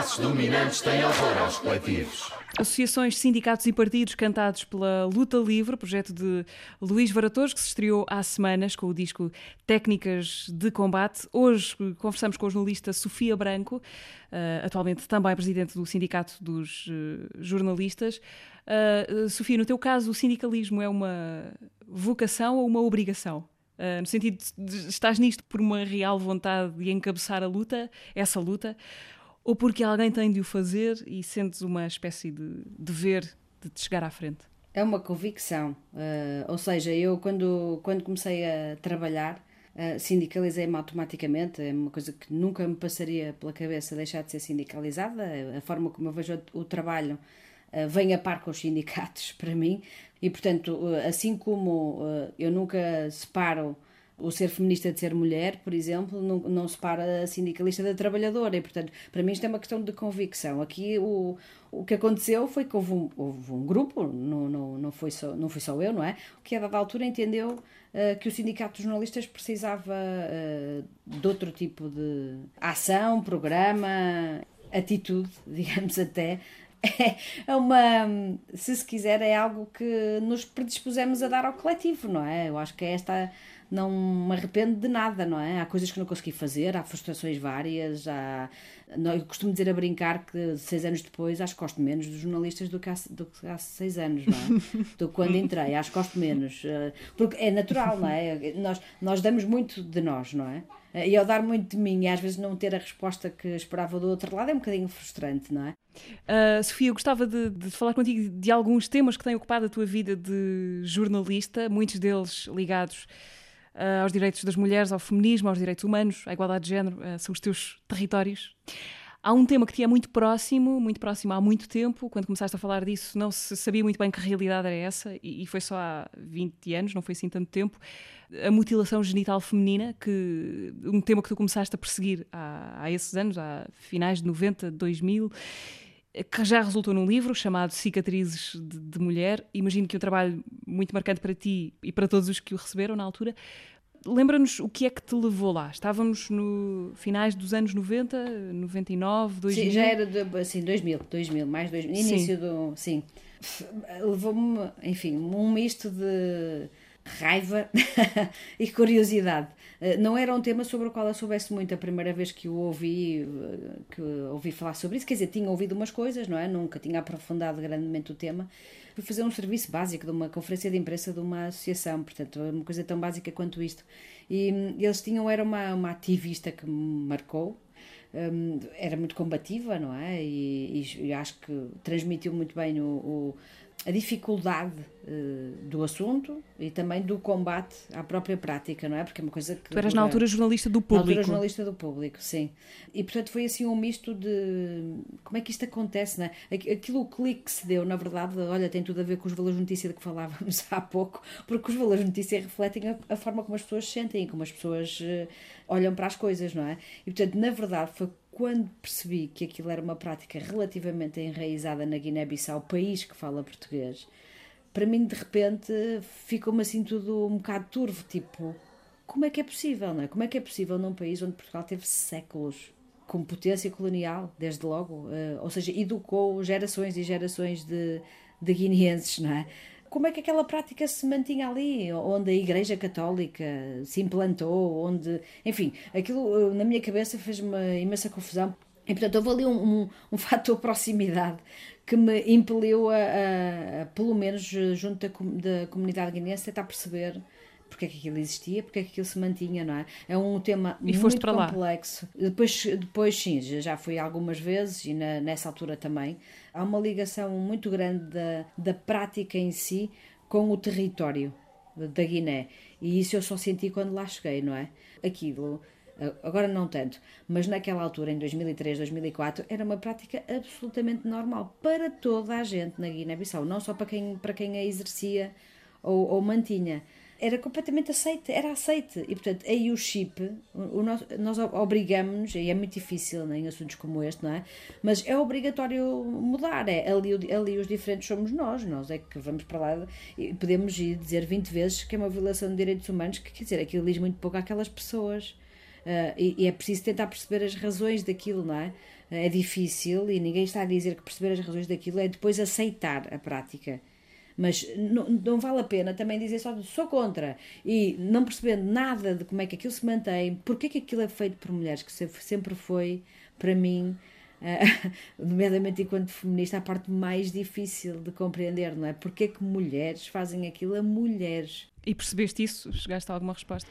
classes dominantes têm horror aos coletivos. Associações, sindicatos e partidos cantados pela Luta Livre, projeto de Luís Varatores, que se estreou há semanas com o disco Técnicas de Combate. Hoje conversamos com a jornalista Sofia Branco, uh, atualmente também presidente do Sindicato dos uh, Jornalistas. Uh, Sofia, no teu caso, o sindicalismo é uma vocação ou uma obrigação? Uh, no sentido de estás nisto por uma real vontade de encabeçar a luta, essa luta, ou porque alguém tem de o fazer e sentes uma espécie de dever de te chegar à frente? É uma convicção. Uh, ou seja, eu quando, quando comecei a trabalhar Uh, sindicalizei-me automaticamente, é uma coisa que nunca me passaria pela cabeça deixar de ser sindicalizada. A forma como eu vejo o, trabalho uh, vem a par com os sindicatos <laughs> para mim, e portanto, assim como eu nunca separo o ser feminista de ser mulher, por exemplo, não, não separa a sindicalista da trabalhadora, e portanto, para mim isto é uma questão de convicção. Aqui o, o que aconteceu foi que houve um, houve um grupo, não, não, não, foi só, não foi só eu, não é? Que a dada altura entendeu uh, que o Sindicato dos Jornalistas precisava uh, de outro tipo de ação, programa, atitude, <laughs> digamos até, é uma, se se quiser, é algo que nos predispusemos a dar ao coletivo, não é? Eu acho que é esta não me arrependo de nada, não é? Há coisas que não consegui fazer, há frustrações várias, há... eu costumo dizer a brincar que seis anos depois acho que gosto menos dos jornalistas do que há, do que há seis anos, não é? <laughs> do que quando entrei, acho que gosto menos, eh, porque é natural, não é? Nós, nós damos muito de nós, não é? E ao dar muito de mim e às vezes não ter a resposta que esperava do outro lado é um bocadinho frustrante, não é? Uh, Sofia, eu gostava de, de, falar contigo de alguns temas que têm ocupado a tua vida de jornalista, muitos deles ligados uh, aos direitos das mulheres, ao feminismo, aos direitos humanos, à igualdade de género, uh, são os teus territórios. Há um tema que te é muito próximo, muito próximo há muito tempo. Quando começaste a falar disso, não se sabia muito bem que realidade era essa, e, e foi só há 20 anos, não foi assim tanto tempo. A mutilação genital feminina, que um tema que tu começaste a perseguir há, há esses anos, há finais de 90, 2000 que já resultou num livro chamado Cicatrizes de, de, Mulher. Imagino que um trabalho muito marcante para ti e para todos os que o receberam na altura. Lembra-nos o que é que te levou lá? Estávamos no finais dos anos 90, 99, 2000? Sim, já era assim, 2000, 2000, mais 2000, início sim. do... Sim. Levou-me, enfim, um misto de raiva <laughs> e curiosidade. Eh, não era um tema sobre o qual eu soubesse muito a primeira vez que o ouvi, eh, que ouvi falar sobre isso. Quer dizer, tinha ouvido umas coisas, não é? Nunca tinha aprofundado grandemente o tema. Fui fazer um serviço básico de uma conferência de imprensa de uma associação, portanto, uma coisa tão básica quanto isto. E hum, eles tinham, era uma, uma ativista que me marcou, um, era muito combativa, não é? E, e, e, acho que transmitiu muito bem o, o a dificuldade uh, do assunto e também do combate à própria prática, não é? Porque é uma coisa que. Tu eras na altura jornalista do público. Na altura jornalista do público, sim. E portanto foi assim um misto de. Como é que isto acontece, não é? Aquilo o clique que se deu, na verdade, olha, tem tudo a ver com os valores de notícia de que falávamos <laughs> há pouco, porque os valores de notícia refletem a, a forma como as pessoas se sentem como as pessoas uh, olham para as coisas, não é? E portanto, na verdade, foi quando percebi que aquilo era uma prática relativamente enraizada na Guiné-Bissau, país que fala português, para mim de repente ficou-me assim tudo um bocado turvo, tipo, como é que é possível, não é? Como é que é possível num país onde Portugal teve séculos como potência colonial, desde logo, uh, ou seja, educou gerações e gerações de, de guineenses, não é? Como é que aquela prática se mantinha ali, onde a Igreja Católica se implantou, onde. Enfim, aquilo na minha cabeça fez-me imensa confusão. E portanto houve ali um, um, um <laughs> fator proximidade que me impeliu a, a, a pelo menos junto da, da comunidade guineense, tentar perceber porque é que aquilo existia, porque é que aquilo se mantinha, não é? É um tema e muito complexo. Lá. Depois, depois, sim, já fui algumas vezes e na, nessa altura também. Há uma ligação muito grande da, da prática em si com o território da Guiné. E isso eu só senti quando lá cheguei, não é? Aquilo agora não tanto, mas naquela altura, em 2003, 2004, era uma prática absolutamente normal para toda a gente na Guiné-Bissau, não só para quem, para quem a exercia ou, ou mantinha era completamente aceite, era aceite. E portanto, aí o chip, o, o nós, nós obrigamos-nos, e é muito difícil né, em assuntos como este, não é? Mas é obrigatório mudar. É, ali, ali os diferentes somos nós, nós é que vamos para lá e podemos ir dizer 20 vezes que é uma violação de direitos humanos, que quer dizer, aquilo diz muito pouco àquelas pessoas. Uh, e, e, é preciso tentar perceber as razões daquilo, não é? É difícil e ninguém está a dizer que perceber as razões daquilo é depois aceitar a prática. Mas não, não vale a pena também dizer só sou contra e não percebendo nada de como é que aquilo se mantém, porque é que aquilo é feito por mulheres, que sempre foi, para mim, Uh, <laughs> nomeadamente enquanto feminista, a parte mais difícil de compreender, não é? Porque é que mulheres fazem aquilo a mulheres? E percebeste isso? Chegaste a alguma resposta?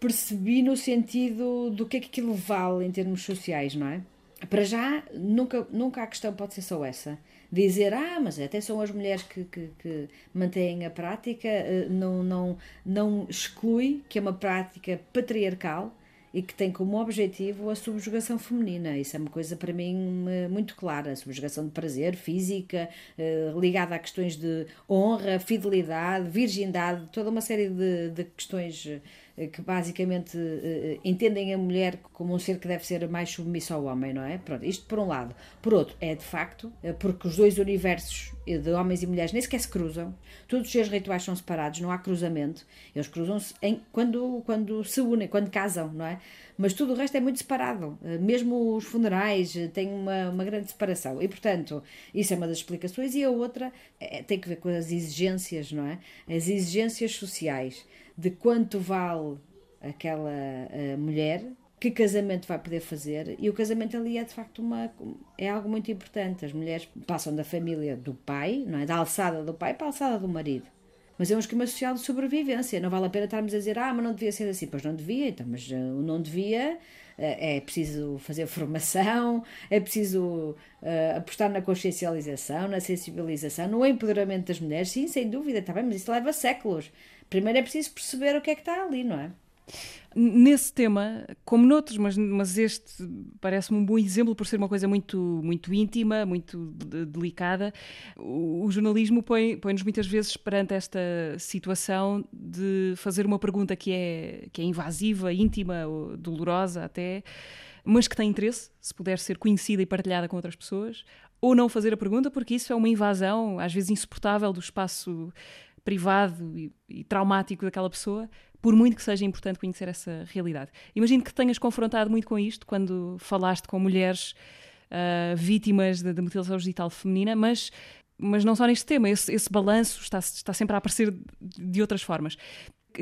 Percebi no sentido do que é que aquilo vale em termos sociais, não é? Para já, nunca, nunca a questão pode ser só essa. Dizer, ah, mas até são as mulheres que, que, que mantêm a prática, eh, não, não, não exclui que é uma prática patriarcal e que tem como objetivo a subjugação feminina. Isso é uma coisa para mim muito clara. A subjugação de prazer, física, eh, ligada a questões de honra, fidelidade, virgindade, toda uma série de, de questões eh, que basicamente uh, entendem a mulher como um ser que deve ser mais submisso ao homem, não é? Pronto, isto por um lado. Por outro, é de facto, porque os dois universos de homens e mulheres nem sequer se cruzam, todos os seus rituais são separados, não há cruzamento, eles cruzam-se quando, quando se unem, quando casam, não é? Mas tudo o resto é muito separado, mesmo os funerais têm uma, uma grande separação, e portanto, isso é uma das explicações, e a outra é, tem que ver com as exigências, não é? As exigências sociais. De quanto vale aquela mulher, que casamento vai poder fazer, e o casamento ali é de facto uma, é algo muito importante. As mulheres passam da família do pai, não é? da alçada do pai para a alçada do marido. Mas é um esquema social de sobrevivência. Não vale a pena estarmos a dizer, ah, mas não devia ser assim. Pois não devia, então, mas uh, o não devia uh, é preciso fazer <laughs> formação, é preciso uh, apostar na consciencialização, na sensibilização, no empoderamento das mulheres. Sim, sem dúvida, está bem, mas isso leva séculos. Primeiro é preciso perceber o que é que está ali, não é? Nesse tema, como noutros, mas, mas este parece-me um bom exemplo por ser uma coisa muito, muito íntima, muito de, delicada, o, o jornalismo põe-nos põe muitas vezes perante esta situação de fazer uma pergunta que é, que é invasiva, íntima, dolorosa até, mas que tem interesse, se puder ser conhecida e partilhada com outras pessoas, ou não fazer a pergunta, porque isso é uma invasão, às vezes insuportável, do espaço privado e, e, traumático daquela pessoa, por muito que seja importante conhecer essa realidade. Imagino que tenhas confrontado muito com isto quando falaste com mulheres uh, vítimas da, mutilação genital feminina, mas, mas não só neste tema, esse, esse balanço está, está sempre a aparecer de outras formas.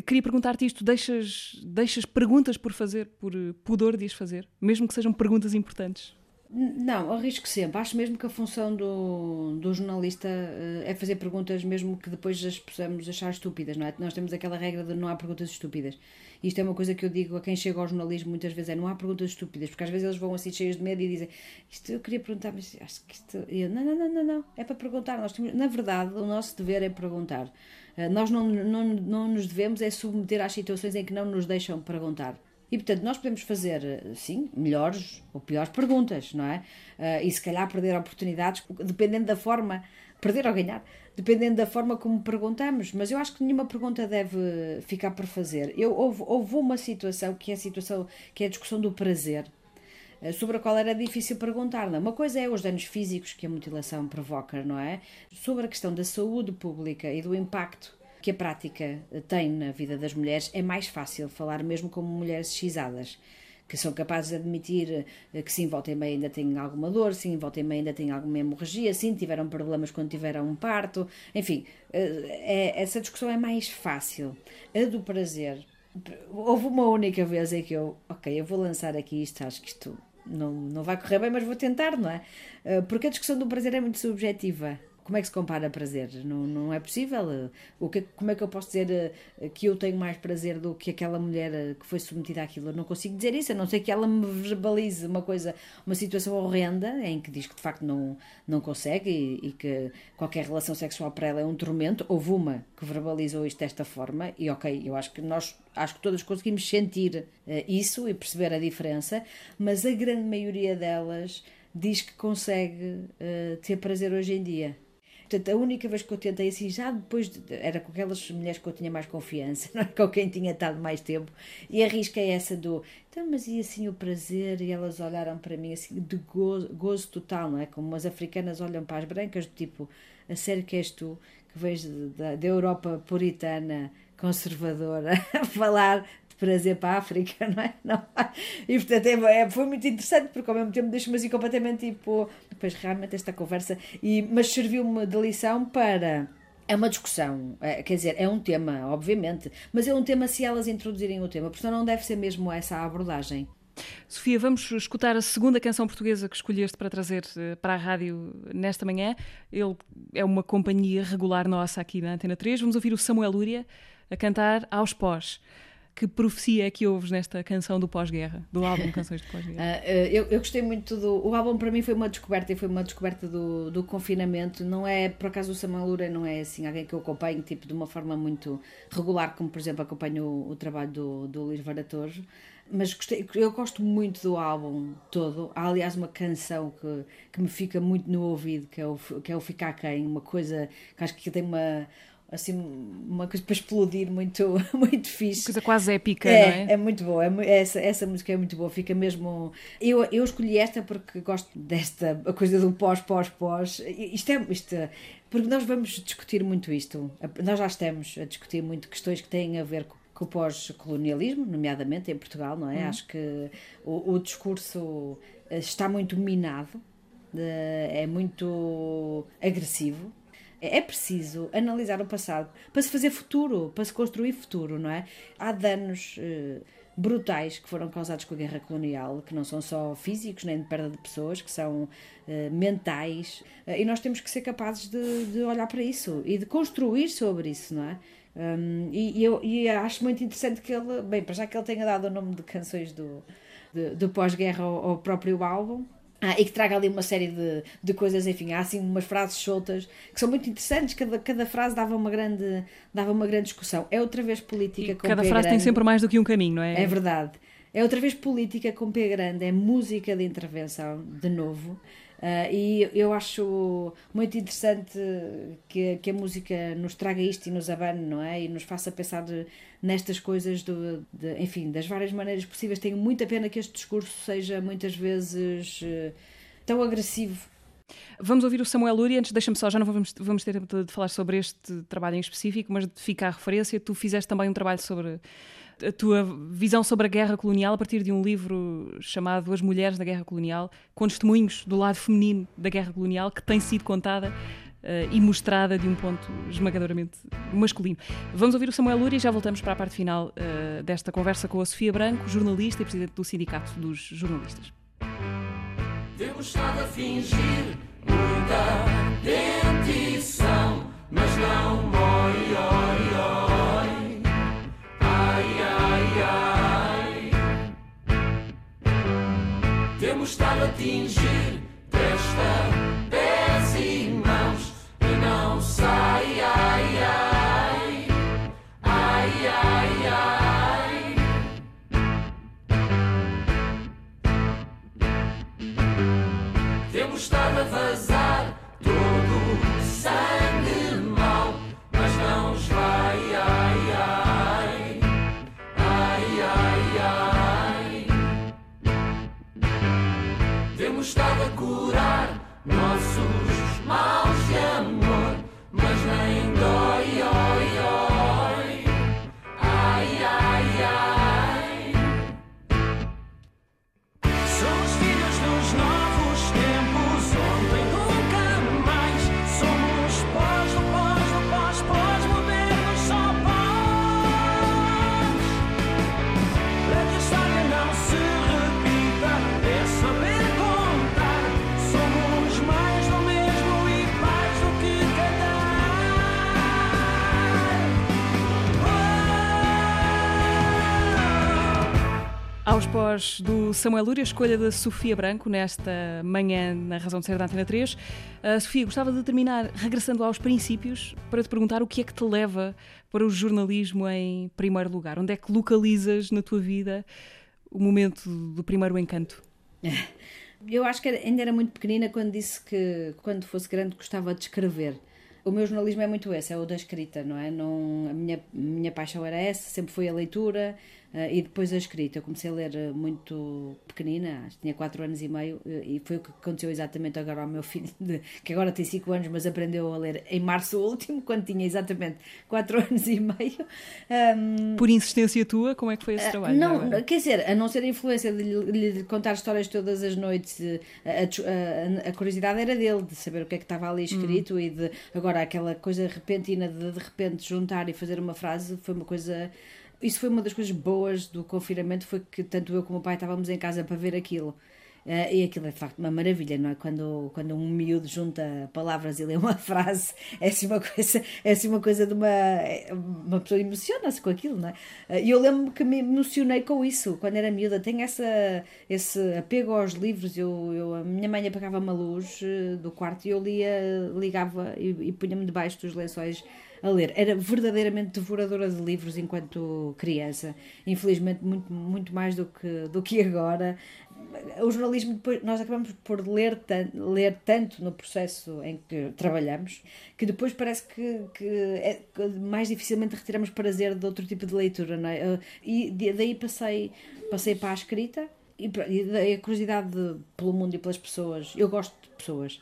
Queria perguntar-te isto: deixas, deixas perguntas por fazer, por pudor de as fazer, mesmo que sejam perguntas importantes? Não, arrisco sempre. Acho mesmo que a função do, do jornalista uh, é fazer perguntas, mesmo que depois as possamos achar estúpidas, não é? Nós temos aquela regra de não há perguntas estúpidas. Isto é uma coisa que eu digo a quem chega ao jornalismo muitas vezes: é não há perguntas estúpidas, porque às vezes eles vão assim cheios de medo e dizem isto eu queria perguntar, mas acho que isto. Eu, não, não, não, não, não, é para perguntar. Nós temos, na verdade, o nosso dever é perguntar. Uh, nós não, não, não nos devemos é submeter às situações em que não nos deixam perguntar. E, portanto, nós podemos fazer, sim, melhores ou piores perguntas, não é? Uh, e se calhar perder oportunidades, dependendo da forma, perder ou ganhar, dependendo da forma como perguntamos. Mas eu acho que nenhuma pergunta deve ficar por fazer. Eu, houve, houve uma situação que é a situação, que é a discussão do prazer, uh, sobre a qual era difícil perguntar. Não? Uma coisa é os danos físicos que a mutilação provoca, não é? Sobre a questão da saúde pública e do impacto que a prática tem na vida das mulheres, é mais fácil falar mesmo como mulheres excisadas que são capazes de admitir eh, que sim, volta e meia ainda têm alguma dor, sim, volta e meia ainda têm alguma hemorragia, sim, tiveram problemas quando tiveram um parto, enfim, eh, é, essa discussão é mais fácil. A do prazer, houve uma única vez em que eu, ok, eu vou lançar aqui isto, acho que isto não, não vai correr bem, mas vou tentar, não é? Eh, porque a discussão do prazer é muito subjetiva como é que se compara prazer? Não, não é possível. O que, como é que eu posso dizer eh, que eu tenho mais prazer do que aquela mulher eh, que foi submetida àquilo? Eu não consigo dizer isso, a não ser que ela me verbalize uma coisa, uma situação horrenda em que diz que de facto não, não consegue e, e que qualquer relação sexual para ela é um tormento. Houve uma que verbalizou isto desta forma e ok, eu acho que nós acho que todas conseguimos sentir uh, isso e perceber a diferença, mas a grande maioria delas diz que consegue uh, ter prazer hoje em dia. Portanto, a única vez que eu tentei assim, já depois, de, era com aquelas mulheres que eu tinha mais confiança, <laughs> não é? com quem tinha estado mais tempo, e arrisquei essa do, então, mas e assim o prazer? E elas olharam para mim assim, de gozo, gozo total, não é? Como as africanas olham para as brancas, do tipo, a sério que és tu, que vens da, da Europa puritana, conservadora, <laughs> a falar prazer para a África, <laughs> não é? Não. E portanto é, é, foi muito interessante porque ao mesmo tempo deixa-me assim completamente tipo, depois realmente esta conversa, e, mas serviu-me de lição para. É uma discussão, é, quer dizer, é um tema, obviamente, mas é um tema se elas introduzirem o tema, portanto não deve ser mesmo essa a abordagem. Sofia, vamos escutar a segunda canção portuguesa que escolheste para trazer eh, para a rádio nesta manhã. Ele é uma companhia regular nossa aqui na Antena 3. Vamos ouvir o Samuel Lúria a cantar Aos Pós. Que profecia é que ouves nesta canção do pós-guerra, do álbum Canções de Pós-Guerra? <laughs> Uh, eu, eu, gostei muito do. O álbum para mim foi uma descoberta e foi uma descoberta do, do confinamento. Não é, por acaso, o Samuel não é assim alguém que eu acompanho tipo, de uma forma muito regular, como por exemplo acompanho o, o trabalho do, do Luís Varatojo mas gostei, eu gosto muito do álbum todo. Há, aliás, uma canção que, que me fica muito no ouvido, que é o, que é o Ficar Quem, uma coisa que acho que tem uma, assim, uma coisa para explodir muito, <laughs> muito fixe. Coisa quase épica, é, não é? É muito boa, é, essa, essa música é muito boa, fica mesmo. Eu, eu escolhi esta porque gosto desta a coisa do pós, pós, pós. Isto é. Isto, porque nós vamos discutir muito isto. Nós já estamos a discutir muito questões que têm a ver com com o pós-colonialismo, nomeadamente em Portugal, não é? Uhum. Acho que o, o, discurso eh, está muito minado, é muito agressivo. É, é preciso analisar o passado para se fazer futuro, para se construir futuro, não é? Há danos eh, brutais que foram causados com a guerra colonial, que não são só físicos nem de perda de pessoas, que são eh, mentais, e nós temos que ser capazes de, de olhar para isso e de construir sobre isso, não é? Um, e, e, eu e acho muito interessante que ele, bem, para já que ele tenha dado o nome de canções do, de, do pós-guerra ao, ao, próprio álbum. Ah, e que traga ali uma série de, de coisas, enfim, há assim umas frases soltas que são muito interessantes, cada, cada frase dava uma grande, dava uma grande discussão. É outra vez política e com Cada P frase grande. tem sempre mais do que um caminho, não é? É verdade. É outra vez política com P grande, é música de intervenção, de novo. Uh, e eu acho muito interessante que, que a música nos traga isto e nos abane, não é? E nos faça pensar de, nestas coisas, do, de, enfim, das várias maneiras possíveis. Tenho muita pena que este discurso seja muitas vezes uh, tão agressivo. Vamos ouvir o Samuel Luri, antes deixa-me só, já não vamos, vamos ter tempo de falar sobre este trabalho em específico, mas fica a referência, tu fizeste também um trabalho sobre a tua visão sobre a guerra colonial a partir de um livro chamado As Mulheres da Guerra Colonial, com testemunhos do lado feminino da guerra colonial que tem sido contada uh, e mostrada de um ponto esmagadoramente masculino. Vamos ouvir o Samuel Lúria e já voltamos para a parte final uh, desta conversa com a Sofia Branco, jornalista e presidente do Sindicato dos Jornalistas. Temos estado a fingir muita dentição, mas não moi, oi, oi. Temos estado a atingir desta Pós do Samuel Lúria, escolha da Sofia Branco nesta manhã na Razão de Ser da Antena 3. Uh, Sofia, gostava de terminar regressando aos princípios para te perguntar o que é que te leva para o jornalismo em primeiro lugar. Onde é que localizas na tua vida o momento do primeiro encanto? <laughs> Eu acho que ainda era muito pequenina quando disse que quando fosse grande gostava de escrever. O meu jornalismo é muito esse, é o da escrita, não é? Não, a minha, minha paixão era essa, sempre foi a leitura, e depois a escrita. Eu comecei a ler eh, muito pequenina, acho que tinha 4 anos e meio, uh, e foi o que aconteceu exatamente agora ao meu <laughs> filho, de, que agora tem 5 anos, mas aprendeu a ler em março último, quando tinha exatamente 4 <laughs> anos e meio. Um, Por insistência tua, como é que foi esse trabalho? Não, não quer dizer, a não ser a influência de lhe, contar histórias todas as noites, a, a, a, curiosidade era dele, de saber o que é que estava ali escrito hum. e de agora aquela coisa repentina de de repente juntar e fazer uma frase foi uma coisa isso foi uma das coisas boas do confinamento, foi que tanto eu como o pai estávamos em casa para ver aquilo. Uh, e aquilo é de facto uma maravilha, não é? Quando, quando um miúdo junta palavras e lê uma <laughs> frase, é assim uma coisa, é assim uma coisa de uma. Uma pessoa emociona-se com aquilo, não é? Uh, e eu lembro-me que me emocionei com isso quando era miúda. Tenho essa, esse apego aos livros. Eu, eu, a minha mãe apagava uma luz uh, do quarto e eu lia, ligava e, e punha-me debaixo dos lençóis a ler. Era verdadeiramente devoradora de livros enquanto criança. Infelizmente, muito, muito mais do que, do que agora. O jornalismo, depois, nós acabamos por ler, ler tanto no processo em que trabalhamos que depois parece que, que é, mais dificilmente retiramos prazer de outro tipo de leitura. Não é? E daí passei, passei para a escrita e, a curiosidade pelo mundo e pelas pessoas. Eu gosto de pessoas,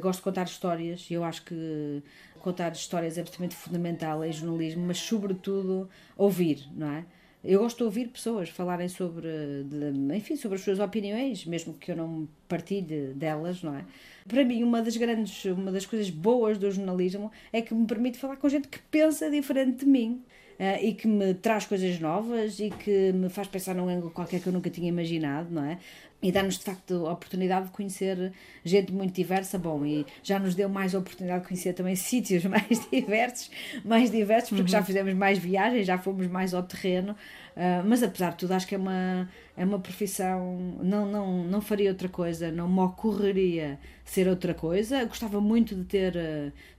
gosto de contar histórias e eu acho que contar histórias é absolutamente fundamental em jornalismo, mas sobretudo ouvir, não é? Eu gosto de ouvir pessoas falarem sobre, de, enfim, sobre as suas opiniões, mesmo que eu não partilhe delas, não é? Para mim, uma das grandes, uma das coisas boas do jornalismo é que me permite falar com gente que pensa diferente de mim. Uh, e que me traz coisas novas e que me faz pensar num ângulo qualquer que eu nunca tinha imaginado, não é? e dá-nos de facto a oportunidade de conhecer gente muito diversa, bom, e já nos deu mais a oportunidade de conhecer também <laughs> sítios mais diversos, mais diversos, porque uhum. já fizemos mais viagens, já fomos mais ao terreno, uh, mas apesar de tudo acho que é uma, é uma profissão, não, não, não faria outra coisa, não me ocorreria ser outra coisa, gostava muito de ter,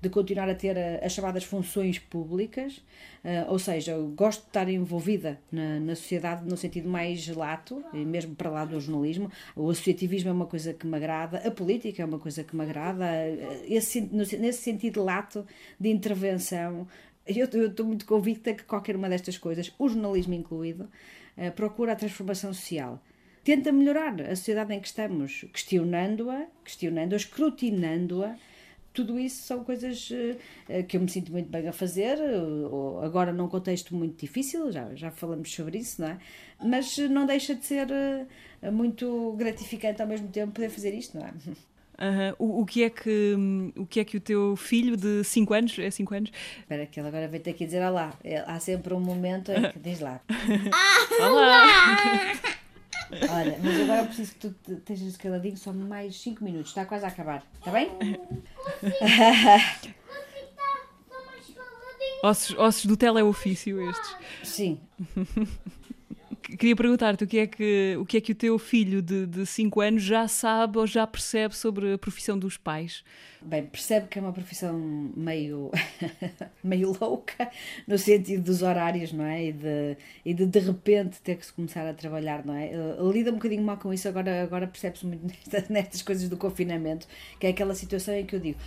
de continuar a ter as chamadas funções públicas, Uh, ou seja, gosto de estar envolvida na, na sociedade no sentido mais lato, e mesmo para lá do jornalismo. O associativismo é uma coisa que me agrada, a política é uma coisa que me agrada, uh, esse, nesse sentido lato de intervenção. Eu, estou muito convicta que qualquer uma destas coisas, o jornalismo incluído, procura a transformação social tenta melhorar a sociedade em que estamos, questionando-a, questionando-a, escrutinando-a tudo isso são coisas uh, que eu me sinto muito bem a fazer, agora num contexto muito difícil, já, já falamos sobre isso, não é? Mas não deixa de ser muito gratificante ao mesmo tempo poder fazer isto, não é? <laughs> Uhum. O, o, que é que, o que é que o teu filho de 5 anos, é 5 anos? Espera que ele agora vai ter que dizer olá. Há sempre um momento em que diz lá. <laughs> olá! Olha, mas agora preciso que tu estejas caladinho só mais 5 minutos, está quase a acabar, está bem? ossos, ossos do teleofício estes. Sim. <laughs> Queria perguntar-te o que é que o que é que o teu filho de 5 anos já sabe ou já percebe sobre a profissão dos pais? Bem, percebe que é uma profissão meio, <laughs> meio louca, no sentido dos horários, não é? E de, e de de repente ter que se começar a trabalhar, não é? Lida um bocadinho mal com isso, agora, agora percebe-se muito nestas, <laughs> nestas coisas do confinamento, que é aquela situação em que eu digo: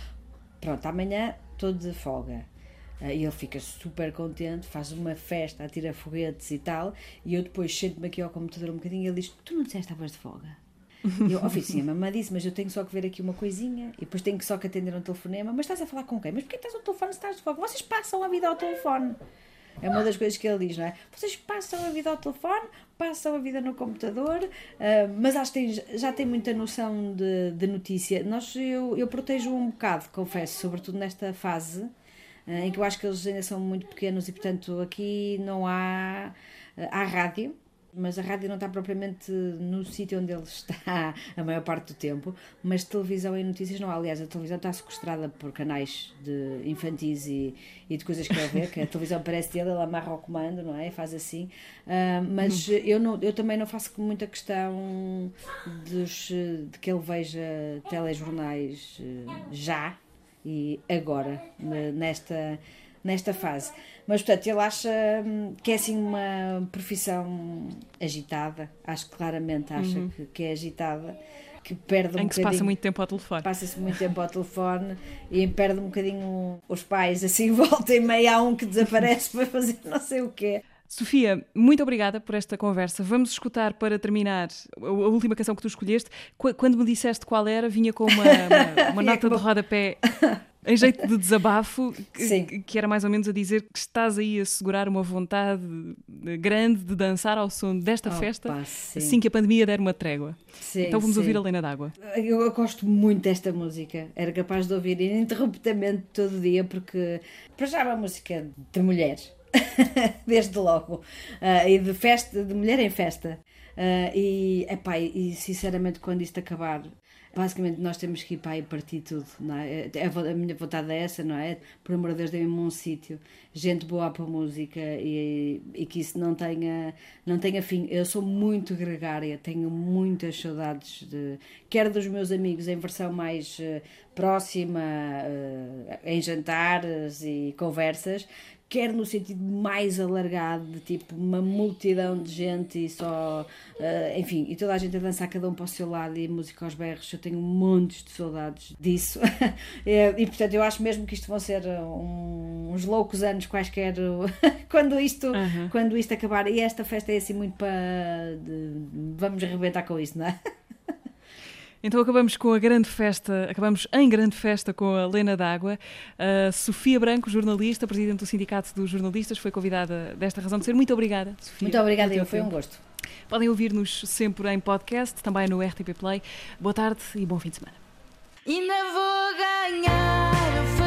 pronto, amanhã estou de folga. Uh, e ele fica super contente, faz uma festa, atira foguetes e tal, e eu depois sento-me aqui ao computador um bocadinho e ele diz: Tu não disseste estavas de folga? Eu, ó, sim, a mamãe disse, mas eu tenho só que ver aqui uma coisinha e depois tenho só que atender um telefonema. Mas estás a falar com quem? Mas porquê estás ao telefone se estás de folga? Vocês passam a vida ao telefone. É uma das coisas que ele diz, não é? Vocês passam a vida ao telefone, passam a vida no computador, uh, mas acho que tem, já tem muita noção de, de notícia. Nós, eu, eu protejo um bocado, confesso, sobretudo nesta fase, em que eu acho que eles ainda são muito pequenos e, portanto, aqui não há, uh, há rádio mas a rádio não está propriamente no sítio onde ele <laughs> está a maior parte do tempo, mas televisão e notícias não. Aliás, a televisão está sequestrada por canais de infantis e, e de coisas que ele vê, que a televisão parece dele, ele amarra ao comando, não é? Faz assim. Uh, mas eu, não, eu também não faço muita questão dos, de que ele veja telejornais eh, já e agora, nesta, nesta fase. Mas, portanto, ele acha hum, que é assim uma profissão agitada, acho que claramente acha uhum. que, que, é agitada, que perde um em que se passa muito tempo ao telefone. Passa-se muito tempo ao telefone e perde um bocadinho os pais, assim, <laughs> volta e meia há um que desaparece <laughs> para fazer não sei o quê. Sofia, muito obrigada por esta conversa. Vamos escutar para terminar a última canção que tu escolheste. Quando me disseste qual era, vinha com uma, <laughs> uma, uma nota de rodapé em jeito de desabafo, que, que, era mais ou menos a dizer que estás aí a segurar uma vontade grande de dançar ao som desta festa, assim que a pandemia der uma trégua. Sim, então vamos sim. ouvir a Lena d'Água. Eu, eu, gosto muito desta música, era capaz de ouvir ininterruptamente todo dia, porque para já é uma música de mulher. <laughs> desde logo, uh, e de festa, de mulher em festa. Uh, e, epá, e sinceramente, quando isto acabar, basicamente nós temos que ir para aí partir tudo, não é? é a minha vontade é essa, não é? Por amor de Deus, dê-me um sítio, gente boa para música e, e que isso não tenha, não tenha fim. Eu sou muito gregária, tenho muitas saudades, de, quer dos meus amigos em versão mais uh, próxima, uh, em jantares e conversas, quer no sentido mais alargado, de tipo uma multidão de gente e só, uh, enfim, e toda a gente a dançar cada um para o seu lado e música aos berros, eu tenho montes de saudades disso. <laughs> É, e portanto eu acho mesmo que isto vão ser um, uns loucos anos quaisquer <laughs> quando isto, uhum. quando isto acabar. E esta festa é assim muito para de, vamos arrebentar com isso, não é? Então acabamos com a grande festa, acabamos em grande festa com a Lena D'Água. A Sofia Branco, jornalista, presidente do Sindicato dos Jornalistas, foi convidada desta razão de ser. Muito obrigada, Sofia. Muito obrigada, eu, foi um gosto. Podem ouvir-nos sempre em podcast, também no RTP Play. Boa tarde e bom fim de semana. Ainda vou ganhar